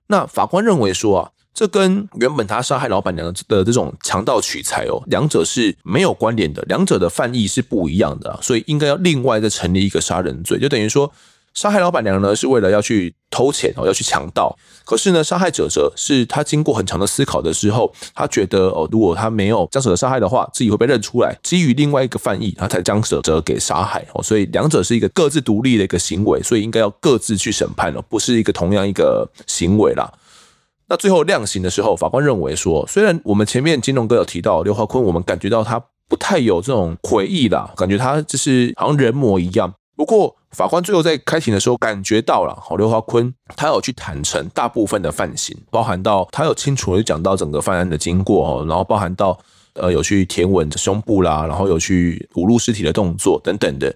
那法官认为说啊，这跟原本他杀害老板娘的这种强盗取财哦，两者是没有关联的，两者的犯意是不一样的啊，所以应该要另外再成立一个杀人罪，就等于说。杀害老板娘呢，是为了要去偷钱哦，要去强盗。可是呢，杀害者者是他经过很长的思考的时候，他觉得哦，如果他没有将者者杀害的话，自己会被认出来。基于另外一个犯意，他才将者者给杀害哦。所以两者是一个各自独立的一个行为，所以应该要各自去审判哦，不是一个同样一个行为啦。那最后量刑的时候，法官认为说，虽然我们前面金龙哥有提到刘华坤，我们感觉到他不太有这种悔意啦，感觉他就是好像人魔一样。不过，法官最后在开庭的时候感觉到了，好，刘华坤他有去坦诚大部分的犯行，包含到他有清楚的讲到整个犯案的经过哦，然后包含到呃有去舔吻胸部啦，然后有去侮辱尸体的动作等等的。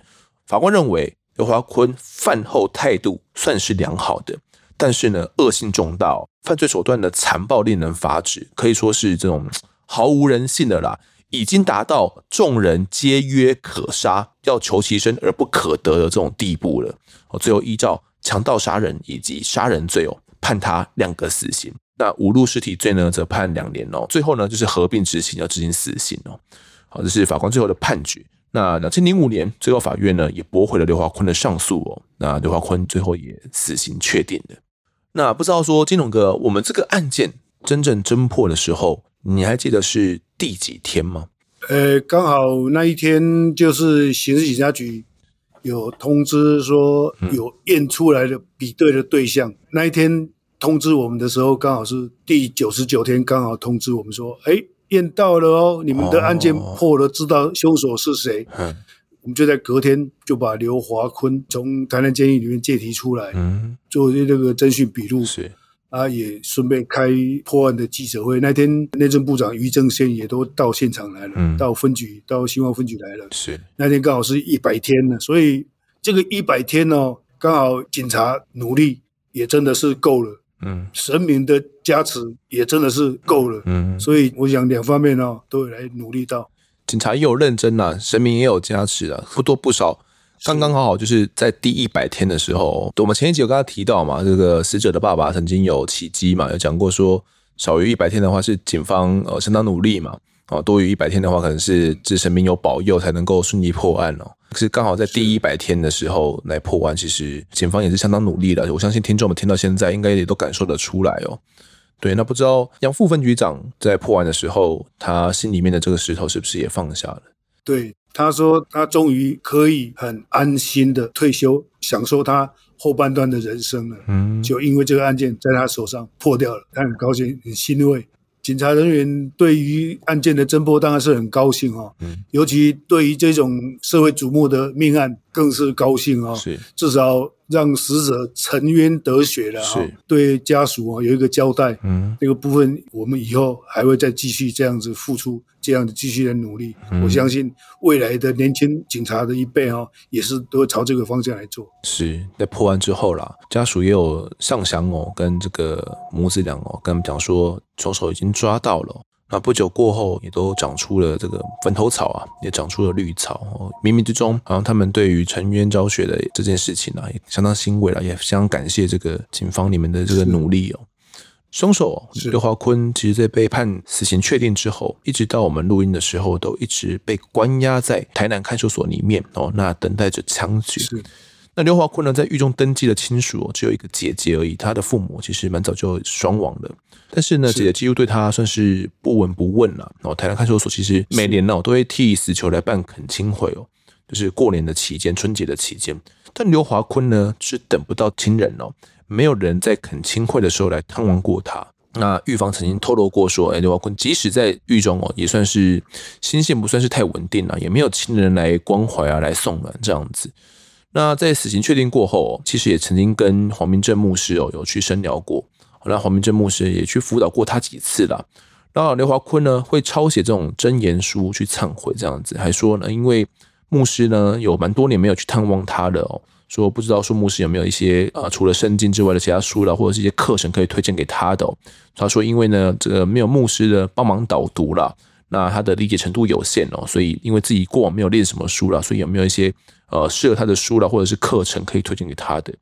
法官认为刘华坤犯后态度算是良好的，但是呢，恶性重大，犯罪手段的残暴令人发指，可以说是这种毫无人性的啦。已经达到众人皆曰可杀，要求其生而不可得的这种地步了。哦，最后依照强盗杀人以及杀人罪哦，判他两个死刑。那侮辱尸体罪呢，则判两年哦。最后呢，就是合并执行，要执行死刑哦。好，这是法官最后的判决。那两千零五年，最高法院呢也驳回了刘华坤的上诉哦。那刘华坤最后也死刑确定了。那不知道说金龙哥，我们这个案件真正侦破的时候，你还记得是第几天吗？
呃，刚好那一天就是刑事警察局有通知说有验出来的比对的对象。嗯、那一天通知我们的时候，刚好是第九十九天，刚好通知我们说，哎。验到了哦，你们的案件破了，知道凶手是谁。哦、我们就在隔天就把刘华坤从台南监狱里面借提出来，嗯，做这个侦讯笔录。是啊，也顺便开破案的记者会。那天内政部长于正宪也都到现场来了，嗯、到分局到新化分局来了。是那天刚好是一百天了，所以这个一百天哦，刚好警察努力也真的是够了。嗯，神明的加持也真的是够了，嗯，所以我想两方面呢、哦、都有来努力到，
警察也有认真呐、啊，神明也有加持啊，不多不少，刚刚好好就是在第一百天的时候，我们前一集有跟他提到嘛，这个死者的爸爸曾经有起机嘛，有讲过说少于一百天的话是警方呃相当努力嘛，啊多于一百天的话可能是这神明有保佑才能够顺利破案哦。可是刚好在第一百天的时候来破案，其实警方也是相当努力的。我相信听众们听到现在，应该也都感受得出来哦。对，那不知道杨副分局长在破案的时候，他心里面的这个石头是不是也放下了？
对，他说他终于可以很安心的退休，享受他后半段的人生了。嗯，就因为这个案件在他手上破掉了，他很高兴，很欣慰。警察人员对于案件的侦破当然是很高兴哈，尤其对于这种社会瞩目的命案更是高兴啊，是至少。让死者沉冤得雪了，是对家属啊有一个交代。嗯，这个部分我们以后还会再继续这样子付出，这样子继续的努力。嗯、我相信未来的年轻警察的一辈哦，也是都会朝这个方向来做。
是在破案之后啦，家属也有上香哦，跟这个母子俩哦，跟他们讲说，凶手已经抓到了。那不久过后，也都长出了这个坟头草啊，也长出了绿草哦。冥冥之中，好像他们对于沉冤昭雪的这件事情啊，也相当欣慰了，也相当感谢这个警方你们的这个努力哦。凶手刘华坤，其实在被判死刑确定之后，一直到我们录音的时候，都一直被关押在台南看守所里面哦，那等待着枪决。那刘华坤呢，在狱中登记的亲属只有一个姐姐而已，他的父母其实蛮早就双亡了。但是呢，姐姐几乎对他算是不闻不问了。哦，台南看守所其实每年呢，都会替死囚来办恳亲会哦，就是过年的期间、春节的期间。但刘华坤呢，是等不到亲人哦，没有人在恳亲会的时候来探望过他。那狱方曾经透露过说，哎，刘华坤即使在狱中哦，也算是心性不算是太稳定了，也没有亲人来关怀啊，来送暖这样子。那在死刑确定过后，其实也曾经跟黄明正牧师哦有去深聊过。那黄明正牧师也去辅导过他几次了。那刘华坤呢，会抄写这种箴言书去忏悔，这样子还说呢，因为牧师呢有蛮多年没有去探望他的哦，说不知道说牧师有没有一些呃除了圣经之外的其他书了，或者是一些课程可以推荐给他的。他说因为呢这个没有牧师的帮忙导读了，那他的理解程度有限哦，所以因为自己过往没有练什么书了，所以有没有一些。呃，适合他的书了，或者是课程可以推荐给他的，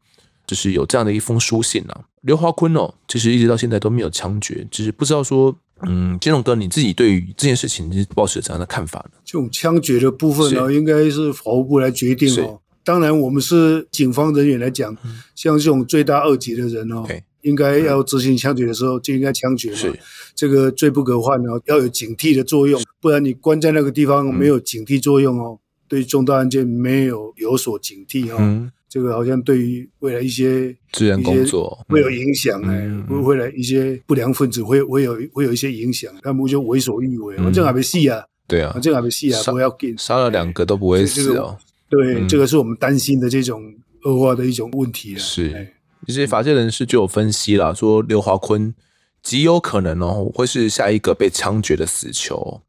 就是有这样的一封书信啊。刘华坤哦，其实一直到现在都没有枪决，只是不知道说，嗯，金龙哥你自己对于这件事情是抱持怎样的看法呢？
这种枪决的部分呢，是应该是法务部来决定哦。当然，我们是警方人员来讲，嗯、像这种罪大恶极的人哦，Okay. 应该要执行枪决的时候就应该枪决嘛。是。这个罪不可犯哦，要有警惕的作用，不然你关在那个地方没有警惕作用哦。嗯对重大案件没有有所警惕哦，嗯、这个好像对于未来一些
治安工作。
会有影响哎，会未来一些不良分子会会有会有一些影响，他们就为所欲为，反正还没戏啊，对啊，反正还没戏啊，不要紧，
杀了两个都不会死哦。
对，这个是我们担心的这种恶化的一种问题了。
是，其实法界人士就有分析了，说刘华坤极有可能哦会是下一个被枪决的死囚。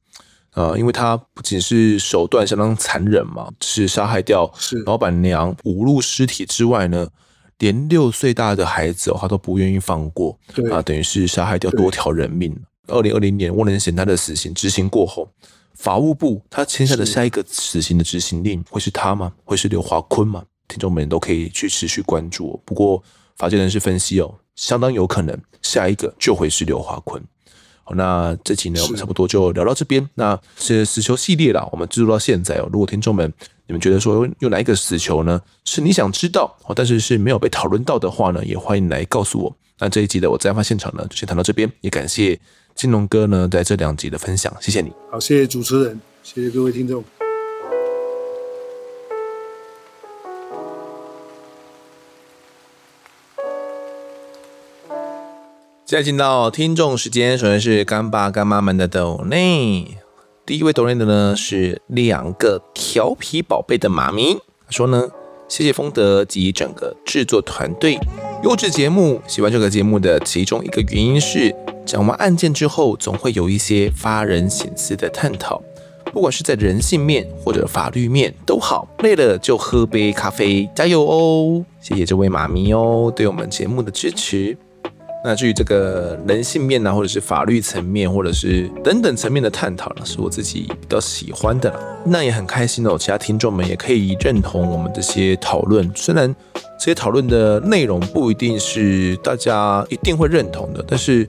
呃，因为他不仅是手段相当残忍嘛，是杀害掉老板娘五路尸体之外呢，连六岁大的孩子哦，他都不愿意放过，啊，等于是杀害掉多条人命。二零二零年，汪仁贤他的死刑执行过后，法务部他签下的下一个死刑的执行令会是他吗？会是刘华坤吗？听众们都可以去持续关注。不过，法界人士分析哦，相当有可能下一个就会是刘华坤。好，那这集呢，我们差不多就聊到这边。那是死囚系列啦，我们制作到现在哦。如果听众们你们觉得说有哪一个死囚呢，是你想知道哦，但是是没有被讨论到的话呢，也欢迎来告诉我。那这一集的我在案发现场呢，就先谈到这边，也感谢金龙哥呢在这两集的分享，谢谢你。
好，谢谢主持人，谢谢各位听众。
现在进到听众时间，首先是干爸干妈们的抖内。第一位抖内的呢是两个调皮宝贝的妈咪，说呢，谢谢丰德及整个制作团队，优质节目。喜欢这个节目的其中一个原因是，讲完案件之后，总会有一些发人省思的探讨，不管是在人性面或者法律面都好。累了就喝杯咖啡，加油哦！谢谢这位妈咪。哦，对我们节目的支持。那至于这个人性面呢，或者是法律层面，或者是等等层面的探讨呢，是我自己比较喜欢的。那也很开心哦，其他听众们也可以认同我们这些讨论。虽然这些讨论的内容不一定是大家一定会认同的，但是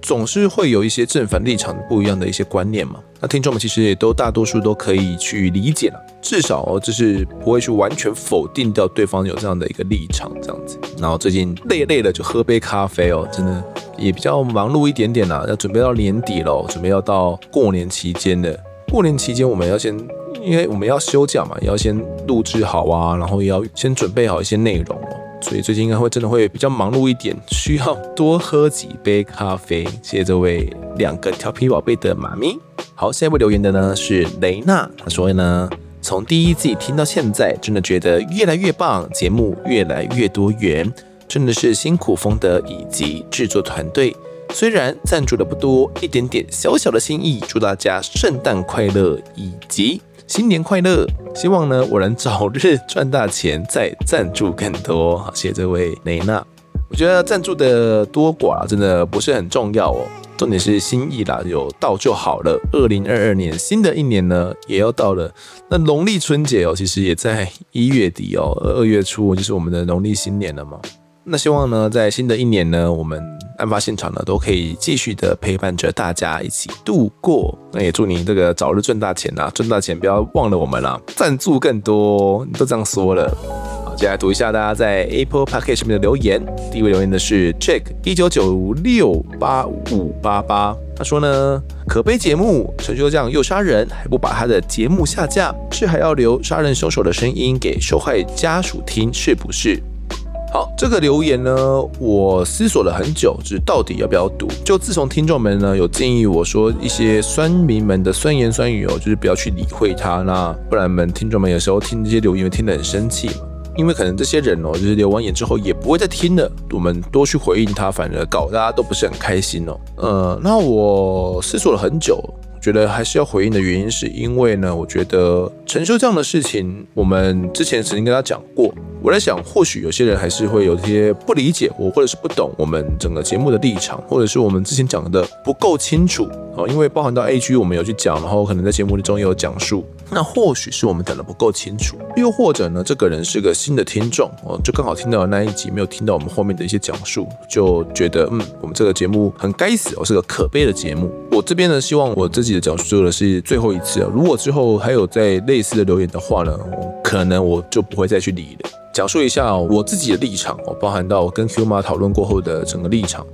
总是会有一些正反立场不一样的一些观念嘛。那听众们其实也都大多数都可以去理解了，至少，就是不会去完全否定掉对方有这样的一个立场这样子。然后最近累累了就喝杯咖啡哦，真的也比较忙碌一点点啦，要准备到年底了，准备要到过年期间的。过年期间我们要先，因为我们要休假嘛，也要先录制好啊，然后也要先准备好一些内容。所以最近应该会真的会比较忙碌一点，需要多喝几杯咖啡。谢谢这位两个调皮宝贝的妈咪。好，下一位留言的呢是雷娜，她说呢，从第一季听到现在，真的觉得越来越棒，节目越来越多元，真的是辛苦风德以及制作团队。虽然赞助的不多，一点点小小的心意，祝大家圣诞快乐以及新年快乐。希望呢，我能早日赚大钱，再赞助更多。好，谢谢这位雷娜。我觉得赞助的多寡真的不是很重要哦。重点是心意啦，有到就好了。二零二二年新的一年呢，也要到了。那农历春节哦，其实也在一月底哦，二月初就是我们的农历新年了嘛。那希望呢，在新的一年呢，我们案发现场呢都可以继续的陪伴着大家一起度过。那也祝你这个早日赚大钱啊，赚大钱不要忘了我们啦，赞助更多，都这样说了。好接下来读一下大家在 Apple Podcast 上面的留言。第一位留言的是 Jack 一九九六八五八八，他说呢，可悲节目，陈修将又杀人，还不把他的节目下架，是还要留杀人凶手的声音给受害家属听，是不是？好，这个留言呢，我思索了很久，就是到底要不要读。就自从听众们呢有建议我说一些酸民们的酸言酸语哦，就是不要去理会他，那不然们听众们有时候听这些留言会听得很生气嘛。因为可能这些人哦，就是留完言之后也不会再听了，我们多去回应他，反而搞大家都不是很开心哦。呃，那我思索了很久，觉得还是要回应的原因，是因为呢，我觉得陈修这样的事情，我们之前曾经跟他讲过。我在想，或许有些人还是会有些不理解我，或者是不懂我们整个节目的立场，或者是我们之前讲的不够清楚。哦。因为包含到 A 区我们有去讲，然后可能在节目中也有讲述。那或许是我们讲的不够清楚，又或者呢，这个人是个新的听众哦，就刚好听到那一集，没有听到我们后面的一些讲述，就觉得嗯，我们这个节目很该死哦，是个可悲的节目。我这边呢，希望我自己的讲述的是最后一次啊。如果之后还有再类似的留言的话呢，可能我就不会再去理了。讲述一下我自己的立场哦，包含到我跟 Q 妈讨论过后的整个立场，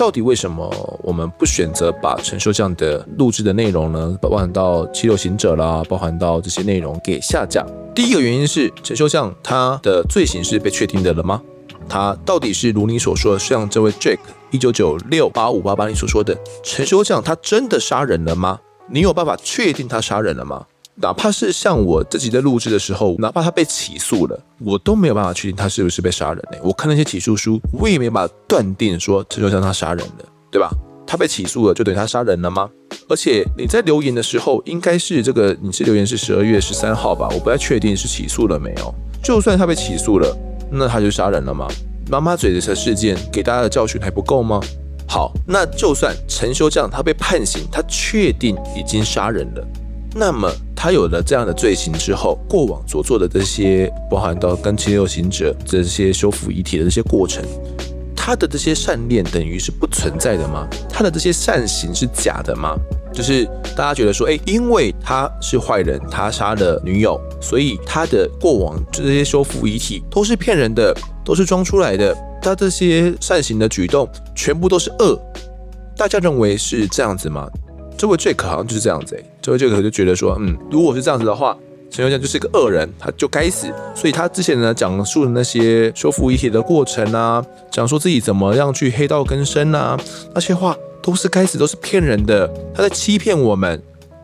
到底为什么我们不选择把陈修将的录制的内容呢？包含到七六行者啦，包含到这些内容给下架。第一个原因是陈修将他的罪行是被确定的了吗？他到底是如你所说的，像这位 Jack 一九九六八五八八你所说的，陈修将他真的杀人了吗？你有办法确定他杀人了吗？哪怕是像我自己在录制的时候，哪怕他被起诉了，我都没有办法确定他是不是被杀人呢？我看那些起诉书，我也没办法断定说陈修将他杀人了，对吧？他被起诉了，就等于他杀人了吗？而且你在留言的时候，应该是这个，你是留言是十二月十三号吧？我不太确定是起诉了没有。就算他被起诉了，那他就杀人了吗？妈妈嘴的事件给大家的教训还不够吗？好，那就算陈修将他被判刑，他确定已经杀人了。那么他有了这样的罪行之后，过往所做的这些，包含到跟七六行者这些修复遗体的这些过程，他的这些善念等于是不存在的吗？他的这些善行是假的吗？就是大家觉得说，哎，因为他是坏人，他杀了女友，所以他的过往这些修复遗体都是骗人的，都是装出来的。他这些善行的举动全部都是恶。大家认为是这样子吗？这位 Jack 好像就是这样子，哎，这位 Jack 就觉得说，嗯，如果是这样子的话，陈秀江就是一个恶人，他就该死。所以他之前呢讲述的那些修复遗体的过程啊，讲说自己怎么样去黑道更生啊，那些话。都是该死，都是骗人的，他在欺骗我们。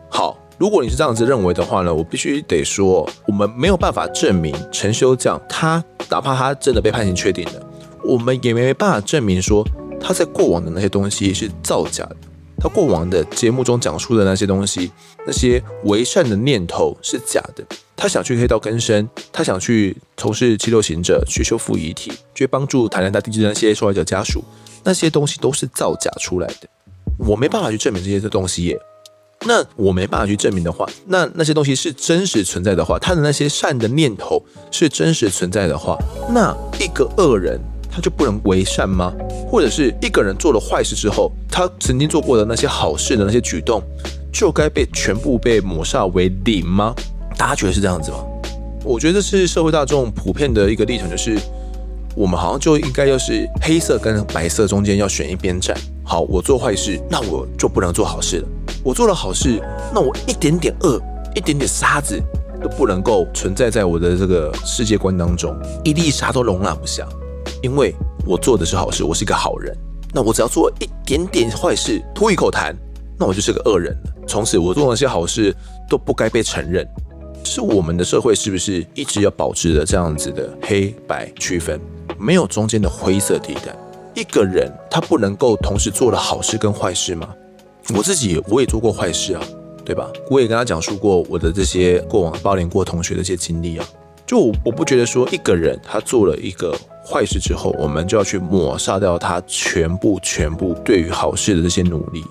好，如果你是这样子认为的话呢，我必须得说，我们没有办法证明陈修将他，哪怕他真的被判刑确定了，我们也没办法证明说他在过往的那些东西是造假的，他过往的节目中讲述的那些东西，那些为善的念头是假的。他想去黑道更生，他想去从事七六行者，去修复遗体，去帮助台南大地震那些受害者家属。那些东西都是造假出来的，我没办法去证明这些东西耶。那我没办法去证明的话，那那些东西是真实存在的话，他的那些善的念头是真实存在的话，那一个恶人他就不能为善吗？或者是一个人做了坏事之后，他曾经做过的那些好事的那些举动，就该被全部被抹煞为零吗？大家觉得是这样子吗？我觉得这是社会大众普遍的一个立场，就是。我们好像就应该要是黑色跟白色中间要选一边站。好，我做坏事，那我就不能做好事了。我做了好事，那我一点点恶、一点点沙子都不能够存在在我的这个世界观当中，一粒沙都容纳不下。因为我做的是好事，我是一个好人。那我只要做一点点坏事，吐一口痰，那我就是个恶人了。从此我做那些好事都不该被承认。是我们的社会是不是一直要保持着这样子的黑白区分？没有中间的灰色地带。一个人他不能够同时做了好事跟坏事吗？我自己我也做过坏事啊，对吧？我也跟他讲述过我的这些过往霸凌过同学的一些经历啊。就我，我不觉得说一个人他做了一个坏事之后，我们就要去抹杀掉他全部全部对于好事的这些努力。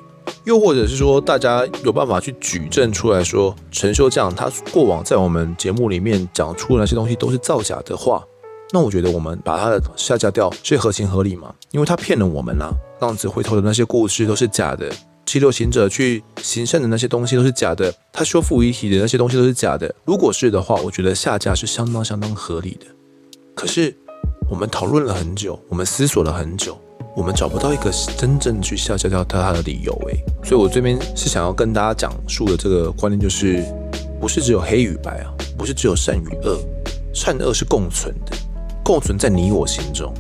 又或者是说，大家有办法去举证出来说，陈修将他过往在我们节目里面讲出的那些东西都是造假的话。那我觉得我们把他的下架掉，是合情合理嘛？因为他骗了我们啦，浪子回头的那些故事都是假的，七六行者去行善的那些东西都是假的，他修复遗体的那些东西都是假的。如果是的话，我觉得下架是相当相当合理的。可是我们讨论了很久，我们思索了很久，我们找不到一个真正去下架掉他的理由诶。所以我这边是想要跟大家讲述的这个观念就是，不是只有黑与白啊，不是只有善与恶，善恶是共存的。共存在你我心中，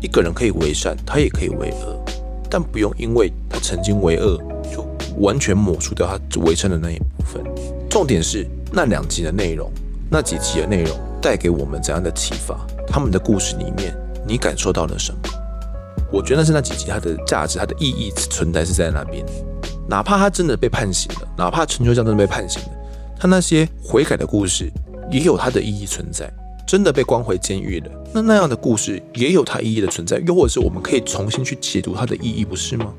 一个人可以为善，他也可以为恶，但不用因为他曾经为恶，就完全抹除掉他为善的那一部分。重点是那两集的内容，那几集的内容带给我们怎样的启发？他们的故事里面，你感受到了什么？我觉得那是那几集它的价值、它的意义存在是在那边。哪怕他真的被判刑了，哪怕陈秋将真的被判刑了，他那些悔改的故事也有它的意义存在。真的被关回监狱了，那那样的故事也有它意义的存在，又或者是我们可以重新去解读它的意义，不是吗？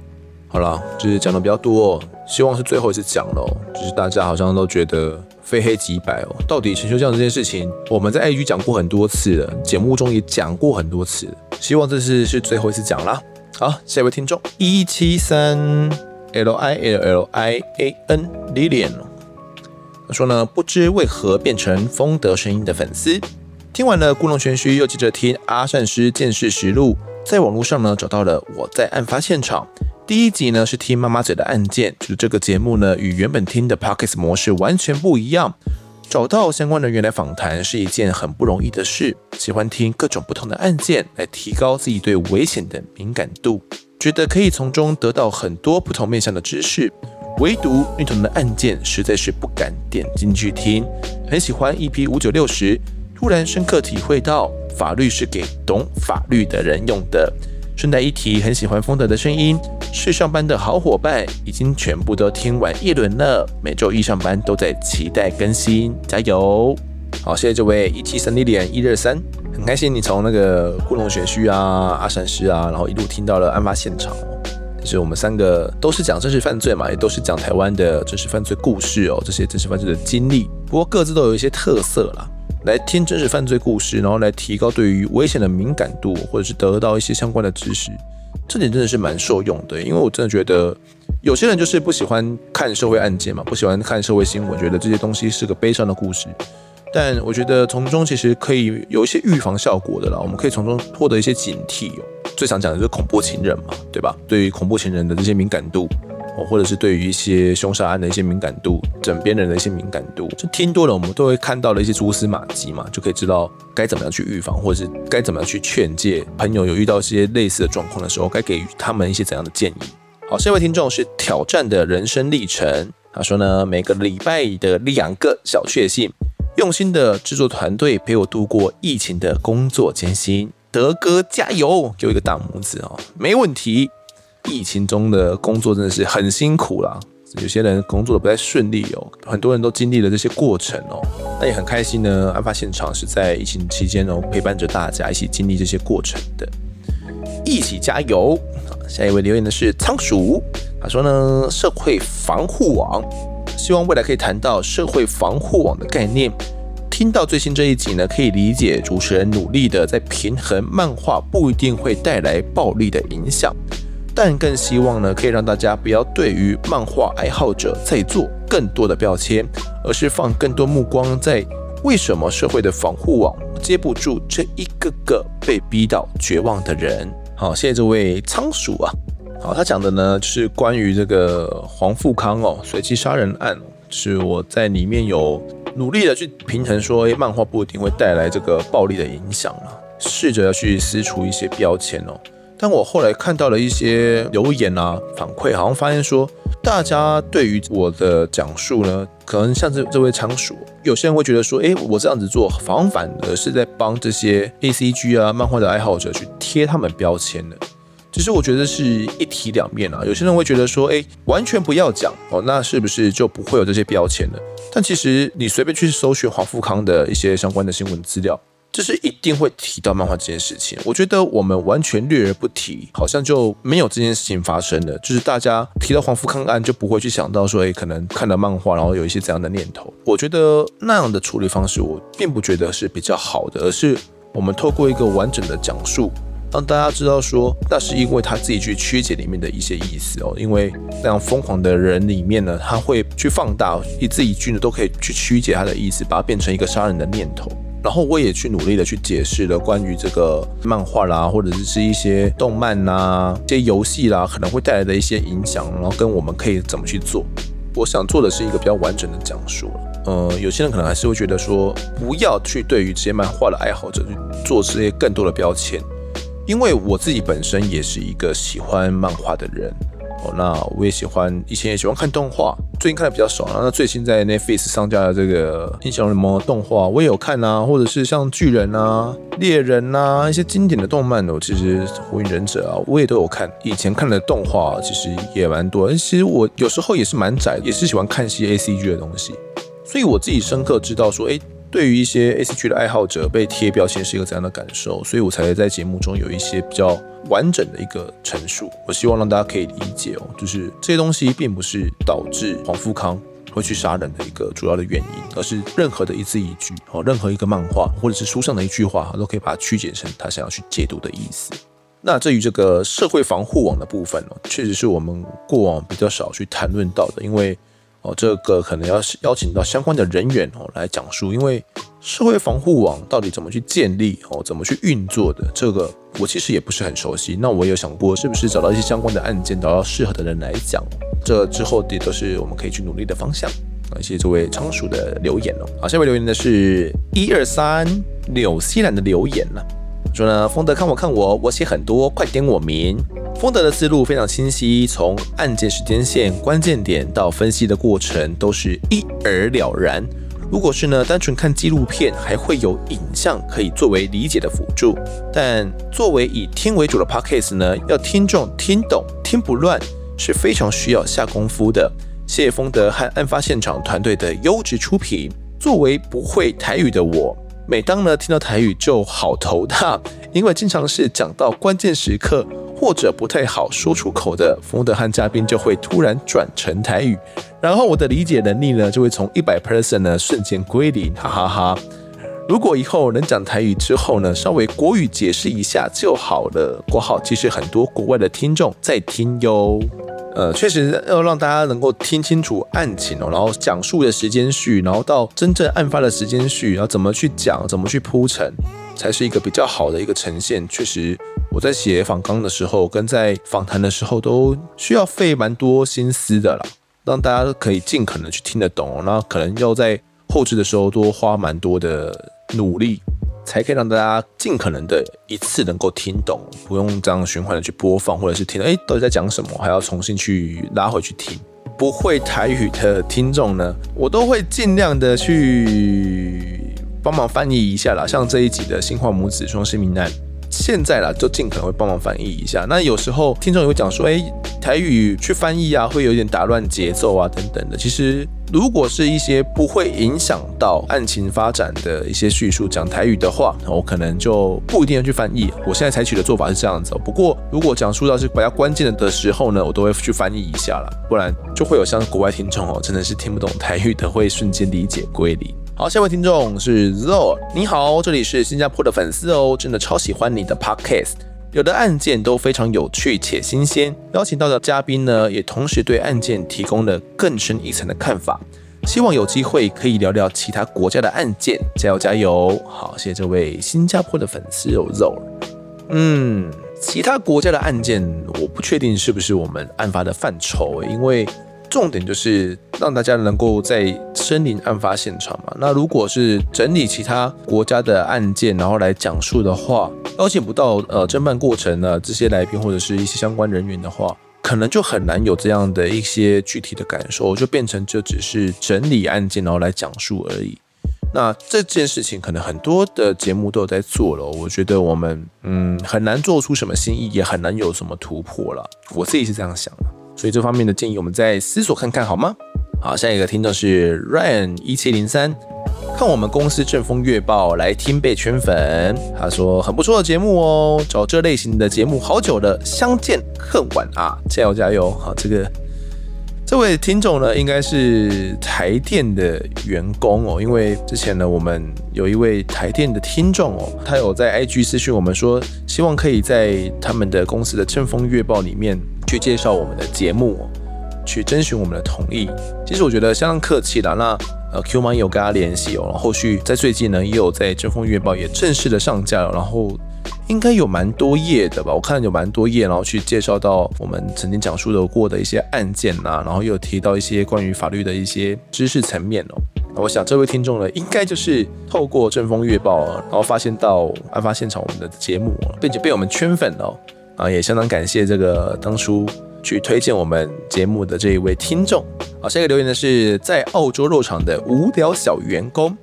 好了，就是讲的比较多，希望是最后一次讲了，就是大家好像都觉得非黑即白哦。到底陈修将这件事情，我们在 IG 讲过很多次了，节目中也讲过很多次，希望这次是最后一次讲啦。好，下一位听众一七三 L I L L I A N Lilian，说呢，不知为何变成丰德声音的粉丝。听完了故弄玄虚，又接着听阿善师见识实录，在网络上呢找到了我在案发现场。第一集呢是听妈妈嘴的案件，就是这个节目呢与原本听的 Podcast 模式完全不一样。找到相关人员来访谈是一件很不容易的事。喜欢听各种不同的案件，来提高自己对危险的敏感度，觉得可以从中得到很多不同面向的知识。唯独女同的案件实在是不敢点进去听。很喜欢 EP 五九六十。突然深刻体会到，法律是给懂法律的人用的。顺带一提，很喜欢风德的声音。是上班的好伙伴，已经全部都听完一轮了。每周一上班都在期待更新，加油！好，谢谢这位一七三零点一二三，很开心你从那个故弄玄虚啊、阿善师啊，然后一路听到了案发现场。就是我们三个都是讲真实犯罪嘛，也都是讲台湾的真实犯罪故事哦，这些真实犯罪的经历，不过各自都有一些特色啦。来听真实犯罪故事，然后来提高对于危险的敏感度，或者是得到一些相关的知识，这点真的是蛮受用的。因为我真的觉得有些人就是不喜欢看社会案件嘛，不喜欢看社会新闻，觉得这些东西是个悲伤的故事。但我觉得从中其实可以有一些预防效果的啦，我们可以从中获得一些警惕。最常讲的就是恐怖情人嘛，对吧？对于恐怖情人的这些敏感度，或者是对于一些凶杀案的一些敏感度，枕边人的一些敏感度，就听多了，我们都会看到了一些蛛丝马迹嘛，就可以知道该怎么样去预防，或者是该怎么样去劝诫朋友有遇到一些类似的状况的时候，该给予他们一些怎样的建议。好，下一位听众是挑战的人生历程，他说呢，每个礼拜的两个小确幸。用心的制作团队陪我度过疫情的工作艰辛，德哥加油，给我一个大拇指哦，没问题。疫情中的工作真的是很辛苦啦，有些人工作的不太顺利哦，很多人都经历了这些过程哦，那也很开心呢。案发现场是在疫情期间哦，陪伴着大家一起经历这些过程的，一起加油。下一位留言的是仓鼠，他说呢，社会防护网。希望未来可以谈到社会防护网的概念。听到最新这一集呢，可以理解主持人努力的在平衡漫画不一定会带来暴力的影响，但更希望呢，可以让大家不要对于漫画爱好者再做更多的标签，而是放更多目光在为什么社会的防护网接不住这一个个被逼到绝望的人。好，谢谢这位仓鼠啊。好，他讲的呢，就是关于这个黄富康哦，随机杀人案，是我在里面有努力的去平衡说，诶，漫画不一定会带来这个暴力的影响啊，试着要去撕除一些标签哦。但我后来看到了一些留言啊，反馈，好像发现说，大家对于我的讲述呢，可能像这这位仓鼠，有些人会觉得说，诶，我这样子做，反反的是在帮这些 ACG 啊漫画的爱好者去贴他们标签的。其实我觉得是一体两面啊，有些人会觉得说，哎，完全不要讲哦，那是不是就不会有这些标签了？但其实你随便去搜寻黄富康的一些相关的新闻资料，就是一定会提到漫画这件事情。我觉得我们完全略而不提，好像就没有这件事情发生了。就是大家提到黄富康案，就不会去想到说，哎，可能看到漫画，然后有一些怎样的念头。我觉得那样的处理方式，我并不觉得是比较好的，而是我们透过一个完整的讲述。让大家知道说，那是因为他自己去曲解里面的一些意思哦。因为那样疯狂的人里面呢，他会去放大一字一句呢，都可以去曲解他的意思，把它变成一个杀人的念头。然后我也去努力的去解释了关于这个漫画啦，或者是一些动漫啦、一些游戏啦，可能会带来的一些影响，然后跟我们可以怎么去做。我想做的是一个比较完整的讲述。呃，有些人可能还是会觉得说，不要去对于这些漫画的爱好者去做这些更多的标签。因为我自己本身也是一个喜欢漫画的人哦，那我也喜欢，以前也喜欢看动画，最近看的比较少啊。那最新在 Netflix 上架的这个英雄联盟动画，我也有看啊，或者是像巨人啊、猎人啊一些经典的动漫哦，其实火影忍者啊，我也都有看。以前看的动画其实也蛮多，其实我有时候也是蛮宅，也是喜欢看一些 ACG 的东西，所以我自己深刻知道说，哎。对于一些 ACG 的爱好者，被贴标签是一个怎样的感受？所以我才在节目中有一些比较完整的一个陈述。我希望让大家可以理解哦，就是这些东西并不是导致黄富康会去杀人的一个主要的原因，而是任何的一字一句哦，任何一个漫画或者是书上的一句话，都可以把它曲解成他想要去解读的意思。那至于这个社会防护网的部分哦，确实是我们过往比较少去谈论到的，因为。哦，这个可能要邀请到相关的人员哦来讲述，因为社会防护网到底怎么去建立哦，怎么去运作的，这个我其实也不是很熟悉。那我有想过，是不是找到一些相关的案件，找到适合的人来讲，这之后也都是我们可以去努力的方向。感谢这位仓鼠的留言哦。好，下一位留言的是一二三纽西兰的留言了，说呢，丰德看我看我，我写很多，快点我名。丰德的思路非常清晰，从案件时间线、关键点到分析的过程都是一而了然。如果是呢，单纯看纪录片，还会有影像可以作为理解的辅助。但作为以听为主的 Podcast 呢，要听众听懂、听不乱，是非常需要下功夫的。谢谢丰德和案发现场团队的优质出品。作为不会台语的我，每当呢听到台语就好头大，因为经常是讲到关键时刻。或者不太好说出口的冯德汉嘉宾就会突然转成台语，然后我的理解能力呢就会从一百 percent 呢瞬间归零，哈哈哈。如果以后能讲台语之后呢，稍微国语解释一下就好了。括号，其实很多国外的听众在听哟。呃，确实要让大家能够听清楚案情哦，然后讲述的时间序，然后到真正案发的时间序，然后怎么去讲，怎么去铺陈，才是一个比较好的一个呈现。确实，我在写访纲的时候，跟在访谈的时候，都需要费蛮多心思的啦，让大家都可以尽可能去听得懂哦。那可能要在后制的时候多花蛮多的努力。才可以让大家尽可能的一次能够听懂，不用这样循环的去播放，或者是听到哎到底在讲什么，还要重新去拉回去听。不会台语的听众呢，我都会尽量的去帮忙翻译一下啦。像这一集的新化母子双尸命案。现在啦，就尽可能会帮忙翻译一下。那有时候听众也会讲说，哎，台语去翻译啊，会有点打乱节奏啊，等等的。其实，如果是一些不会影响到案情发展的一些叙述，讲台语的话，我可能就不一定要去翻译。我现在采取的做法是这样子。不过，如果讲述到是比较关键的的时候呢，我都会去翻译一下啦，不然就会有像国外听众哦，真的是听不懂台语的，会瞬间理解归零。好，下位听众是 Zoe，你好，这里是新加坡的粉丝哦，真的超喜欢你的 Podcast，有的案件都非常有趣且新鲜，邀请到的嘉宾呢，也同时对案件提供了更深一层的看法，希望有机会可以聊聊其他国家的案件，加油加油！好，谢谢这位新加坡的粉丝哦，Zoe，嗯，其他国家的案件，我不确定是不是我们案发的范畴，因为。重点就是让大家能够在身临案发现场嘛。那如果是整理其他国家的案件，然后来讲述的话，邀请不到呃侦办过程呢这些来宾或者是一些相关人员的话，可能就很难有这样的一些具体的感受，就变成就只是整理案件然后来讲述而已。那这件事情可能很多的节目都有在做了，我觉得我们嗯很难做出什么新意，也很难有什么突破了。我自己是这样想的。所以这方面的建议，我们再思索看看好吗？好，下一个听众是 Ryan 一七零三，看我们公司正风月报来听被圈粉，他说很不错的节目哦，找这类型的节目好久了，相见恨晚啊，加油加油！好，这个这位听众呢，应该是台电的员工哦，因为之前呢，我们有一位台电的听众哦，他有在 IG 私讯我们说，希望可以在他们的公司的正风月报里面。去介绍我们的节目，去征询我们的同意。其实我觉得相当客气啦。那呃，Q 妈也有跟他联系哦。然后后续在最近呢，也有在《正风月报》也正式的上架了。然后应该有蛮多页的吧？我看有蛮多页，然后去介绍到我们曾经讲述的过的一些案件呐、啊，然后又提到一些关于法律的一些知识层面哦。我想这位听众呢，应该就是透过《正风月报》，然后发现到案发现场我们的节目，并且被我们圈粉了。啊，也相当感谢这个当初去推荐我们节目的这一位听众。好，下一个留言的是在澳洲肉厂的无聊小员工，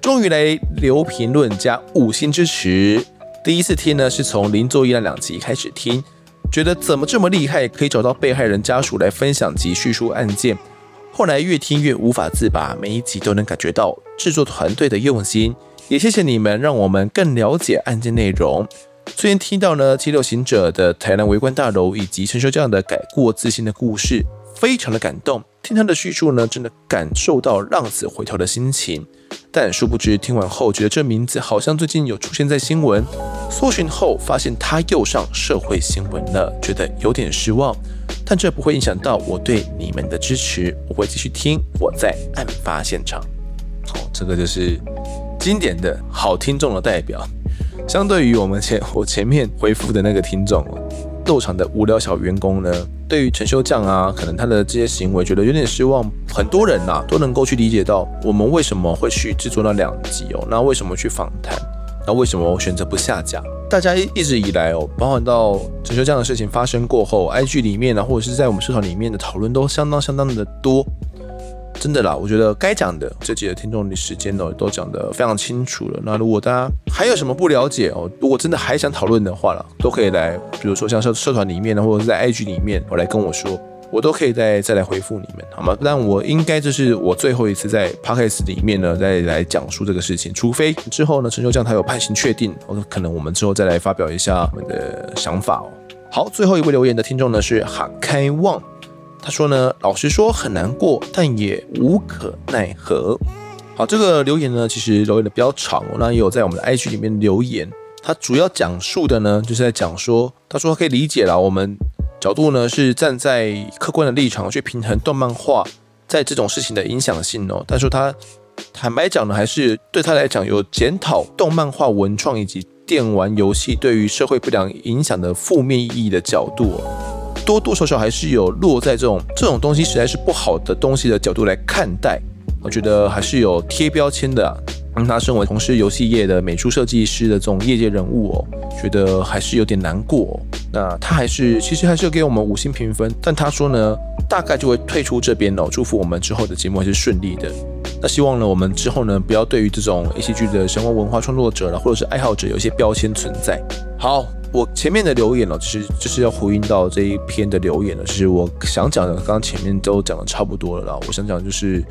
终于来留评论加五星支持。第一次听呢，是从零作业那两集开始听，觉得怎么这么厉害，可以找到被害人家属来分享及叙述案件。后来越听越无法自拔，每一集都能感觉到制作团队的用心。也谢谢你们，让我们更了解案件内容。最近听到呢，七六行者的台南围观大楼以及陈修这样的改过自新的故事，非常的感动。听他的叙述呢，真的感受到浪子回头的心情。但殊不知听完后，觉得这名字好像最近有出现在新闻，搜寻后发现他又上社会新闻了，觉得有点失望。但这不会影响到我对你们的支持，我会继续听。我在案发现场。好，这个就是经典的好听众的代表。相对于我们前我前面回复的那个听众，肉厂的无聊小员工呢，对于陈修将啊，可能他的这些行为觉得有点失望。很多人呐、都能够去理解到我们为什么会去制作那两集哦，那为什么去访谈，那为什么我选择不下架？大家一直以来哦，包含到陈修将的事情发生过后，IG 里面呢、啊，或者是在我们社团里面的讨论都相当相当的多。真的啦，我觉得该讲的这几个听众的时间呢，都讲得非常清楚了。那如果大家还有什么不了解哦，如果真的还想讨论的话了，都可以来，比如说像社社团里面呢，或者是在 IG 里面，我来跟我说，我都可以再再来回复你们，好吗？但我应该这是我最后一次在 Podcast 里面呢，再来讲述这个事情，除非之后呢，陈修将他有判刑确定，我可能我们之后再来发表一下我们的想法哦。好，最后一位留言的听众呢是哈开旺。他说呢，老实说很难过，但也无可奈何。好，这个留言呢，其实留言的比较长哦，那也有在我们的 IG 里面留言。他主要讲述的呢，就是在讲说，他说他可以理解了，我们角度呢是站在客观的立场去平衡动漫画在这种事情的影响性哦。但是他坦白讲呢，还是对他来讲有检讨动漫画文创以及电玩游戏对于社会不良影响的负面意义的角度哦，多多少少还是有落在这种这种东西实在是不好的东西的角度来看待。我觉得还是有贴标签的啊，让他身为从事游戏业的美术设计师的这种业界人物哦，觉得还是有点难过。那他还是其实还是要给我们五星评分，但他说呢，大概就会退出这边哦，祝福我们之后的节目还是顺利的。那希望呢，我们之后呢，不要对于这种 ACG 的神话文化创作者了，或者是爱好者有一些标签存在。好。我前面的留言呢，其实就是要回应到这一篇的留言呢。其实我想讲的，刚刚前面都讲的差不多了啦。我想讲就是，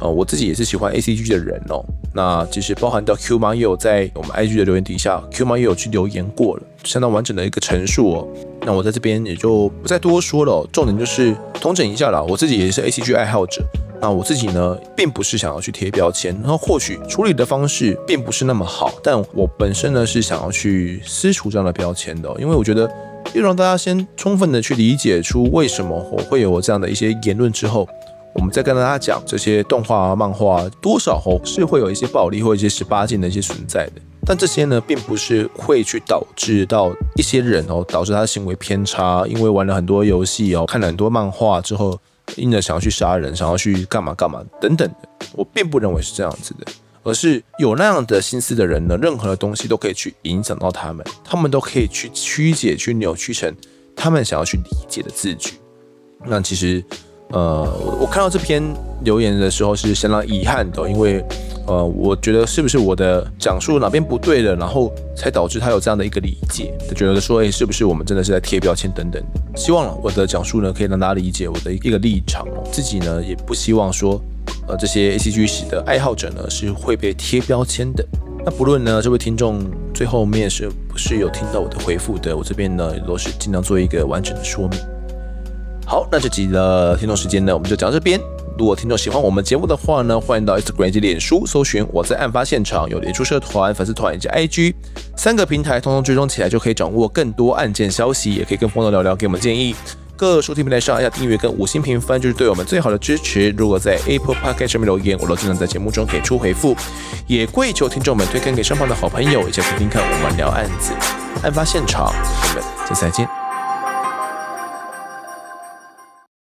呃，我自己也是喜欢 ACG 的人哦。那其实包含到 Q 妈也有在我们 IG 的留言底下，Q 妈也有去留言过了，相当完整的一个陈述哦。那我在这边也就不再多说了。重点就是统整一下啦，我自己也是 ACG 爱好者。那我自己呢，并不是想要去贴标签，然后或许处理的方式并不是那么好，但我本身呢是想要去撕除这样的标签的，因为我觉得要让大家先充分的去理解出为什么我会有我这样的一些言论之后，我们再跟大家讲这些动画啊、漫画多少哦是会有一些暴力或一些十八禁的一些存在的，但这些呢并不是会去导致到一些人哦导致他的行为偏差，因为玩了很多游戏哦，看了很多漫画之后。因着想要去杀人，想要去干嘛干嘛等等的，我并不认为是这样子的，而是有那样的心思的人呢，任何的东西都可以去影响到他们，他们都可以去曲解、去扭曲成他们想要去理解的字句。那其实，呃，我看到这篇留言的时候是相当遗憾的，因为。呃，我觉得是不是我的讲述哪边不对了，然后才导致他有这样的一个理解，就觉得说，哎，是不是我们真的是在贴标签等等？希望我的讲述呢，可以让大家理解我的一个立场。自己呢，也不希望说，呃，这些 ACG 系的爱好者呢，是会被贴标签的。那不论呢，这位听众最后面是不是有听到我的回复的，我这边呢，也都是尽量做一个完整的说明。好，那这集的听众时间呢，我们就讲到这边。如果听众喜欢我们节目的话呢，欢迎到 Instagram 及脸书搜寻我在案发现场，有脸书社团、粉丝团以及 IG 三个平台，通通追踪起来就可以掌握更多案件消息，也可以跟朋友聊聊，给我们建议。各收听平台上要订阅跟五星评分，就是对我们最好的支持。如果在 Apple Podcast 上面留言，我都尽量在节目中给出回复。也跪求听众们推荐给身旁的好朋友，一起听听看我们聊案子、案发现场。我们下次再见。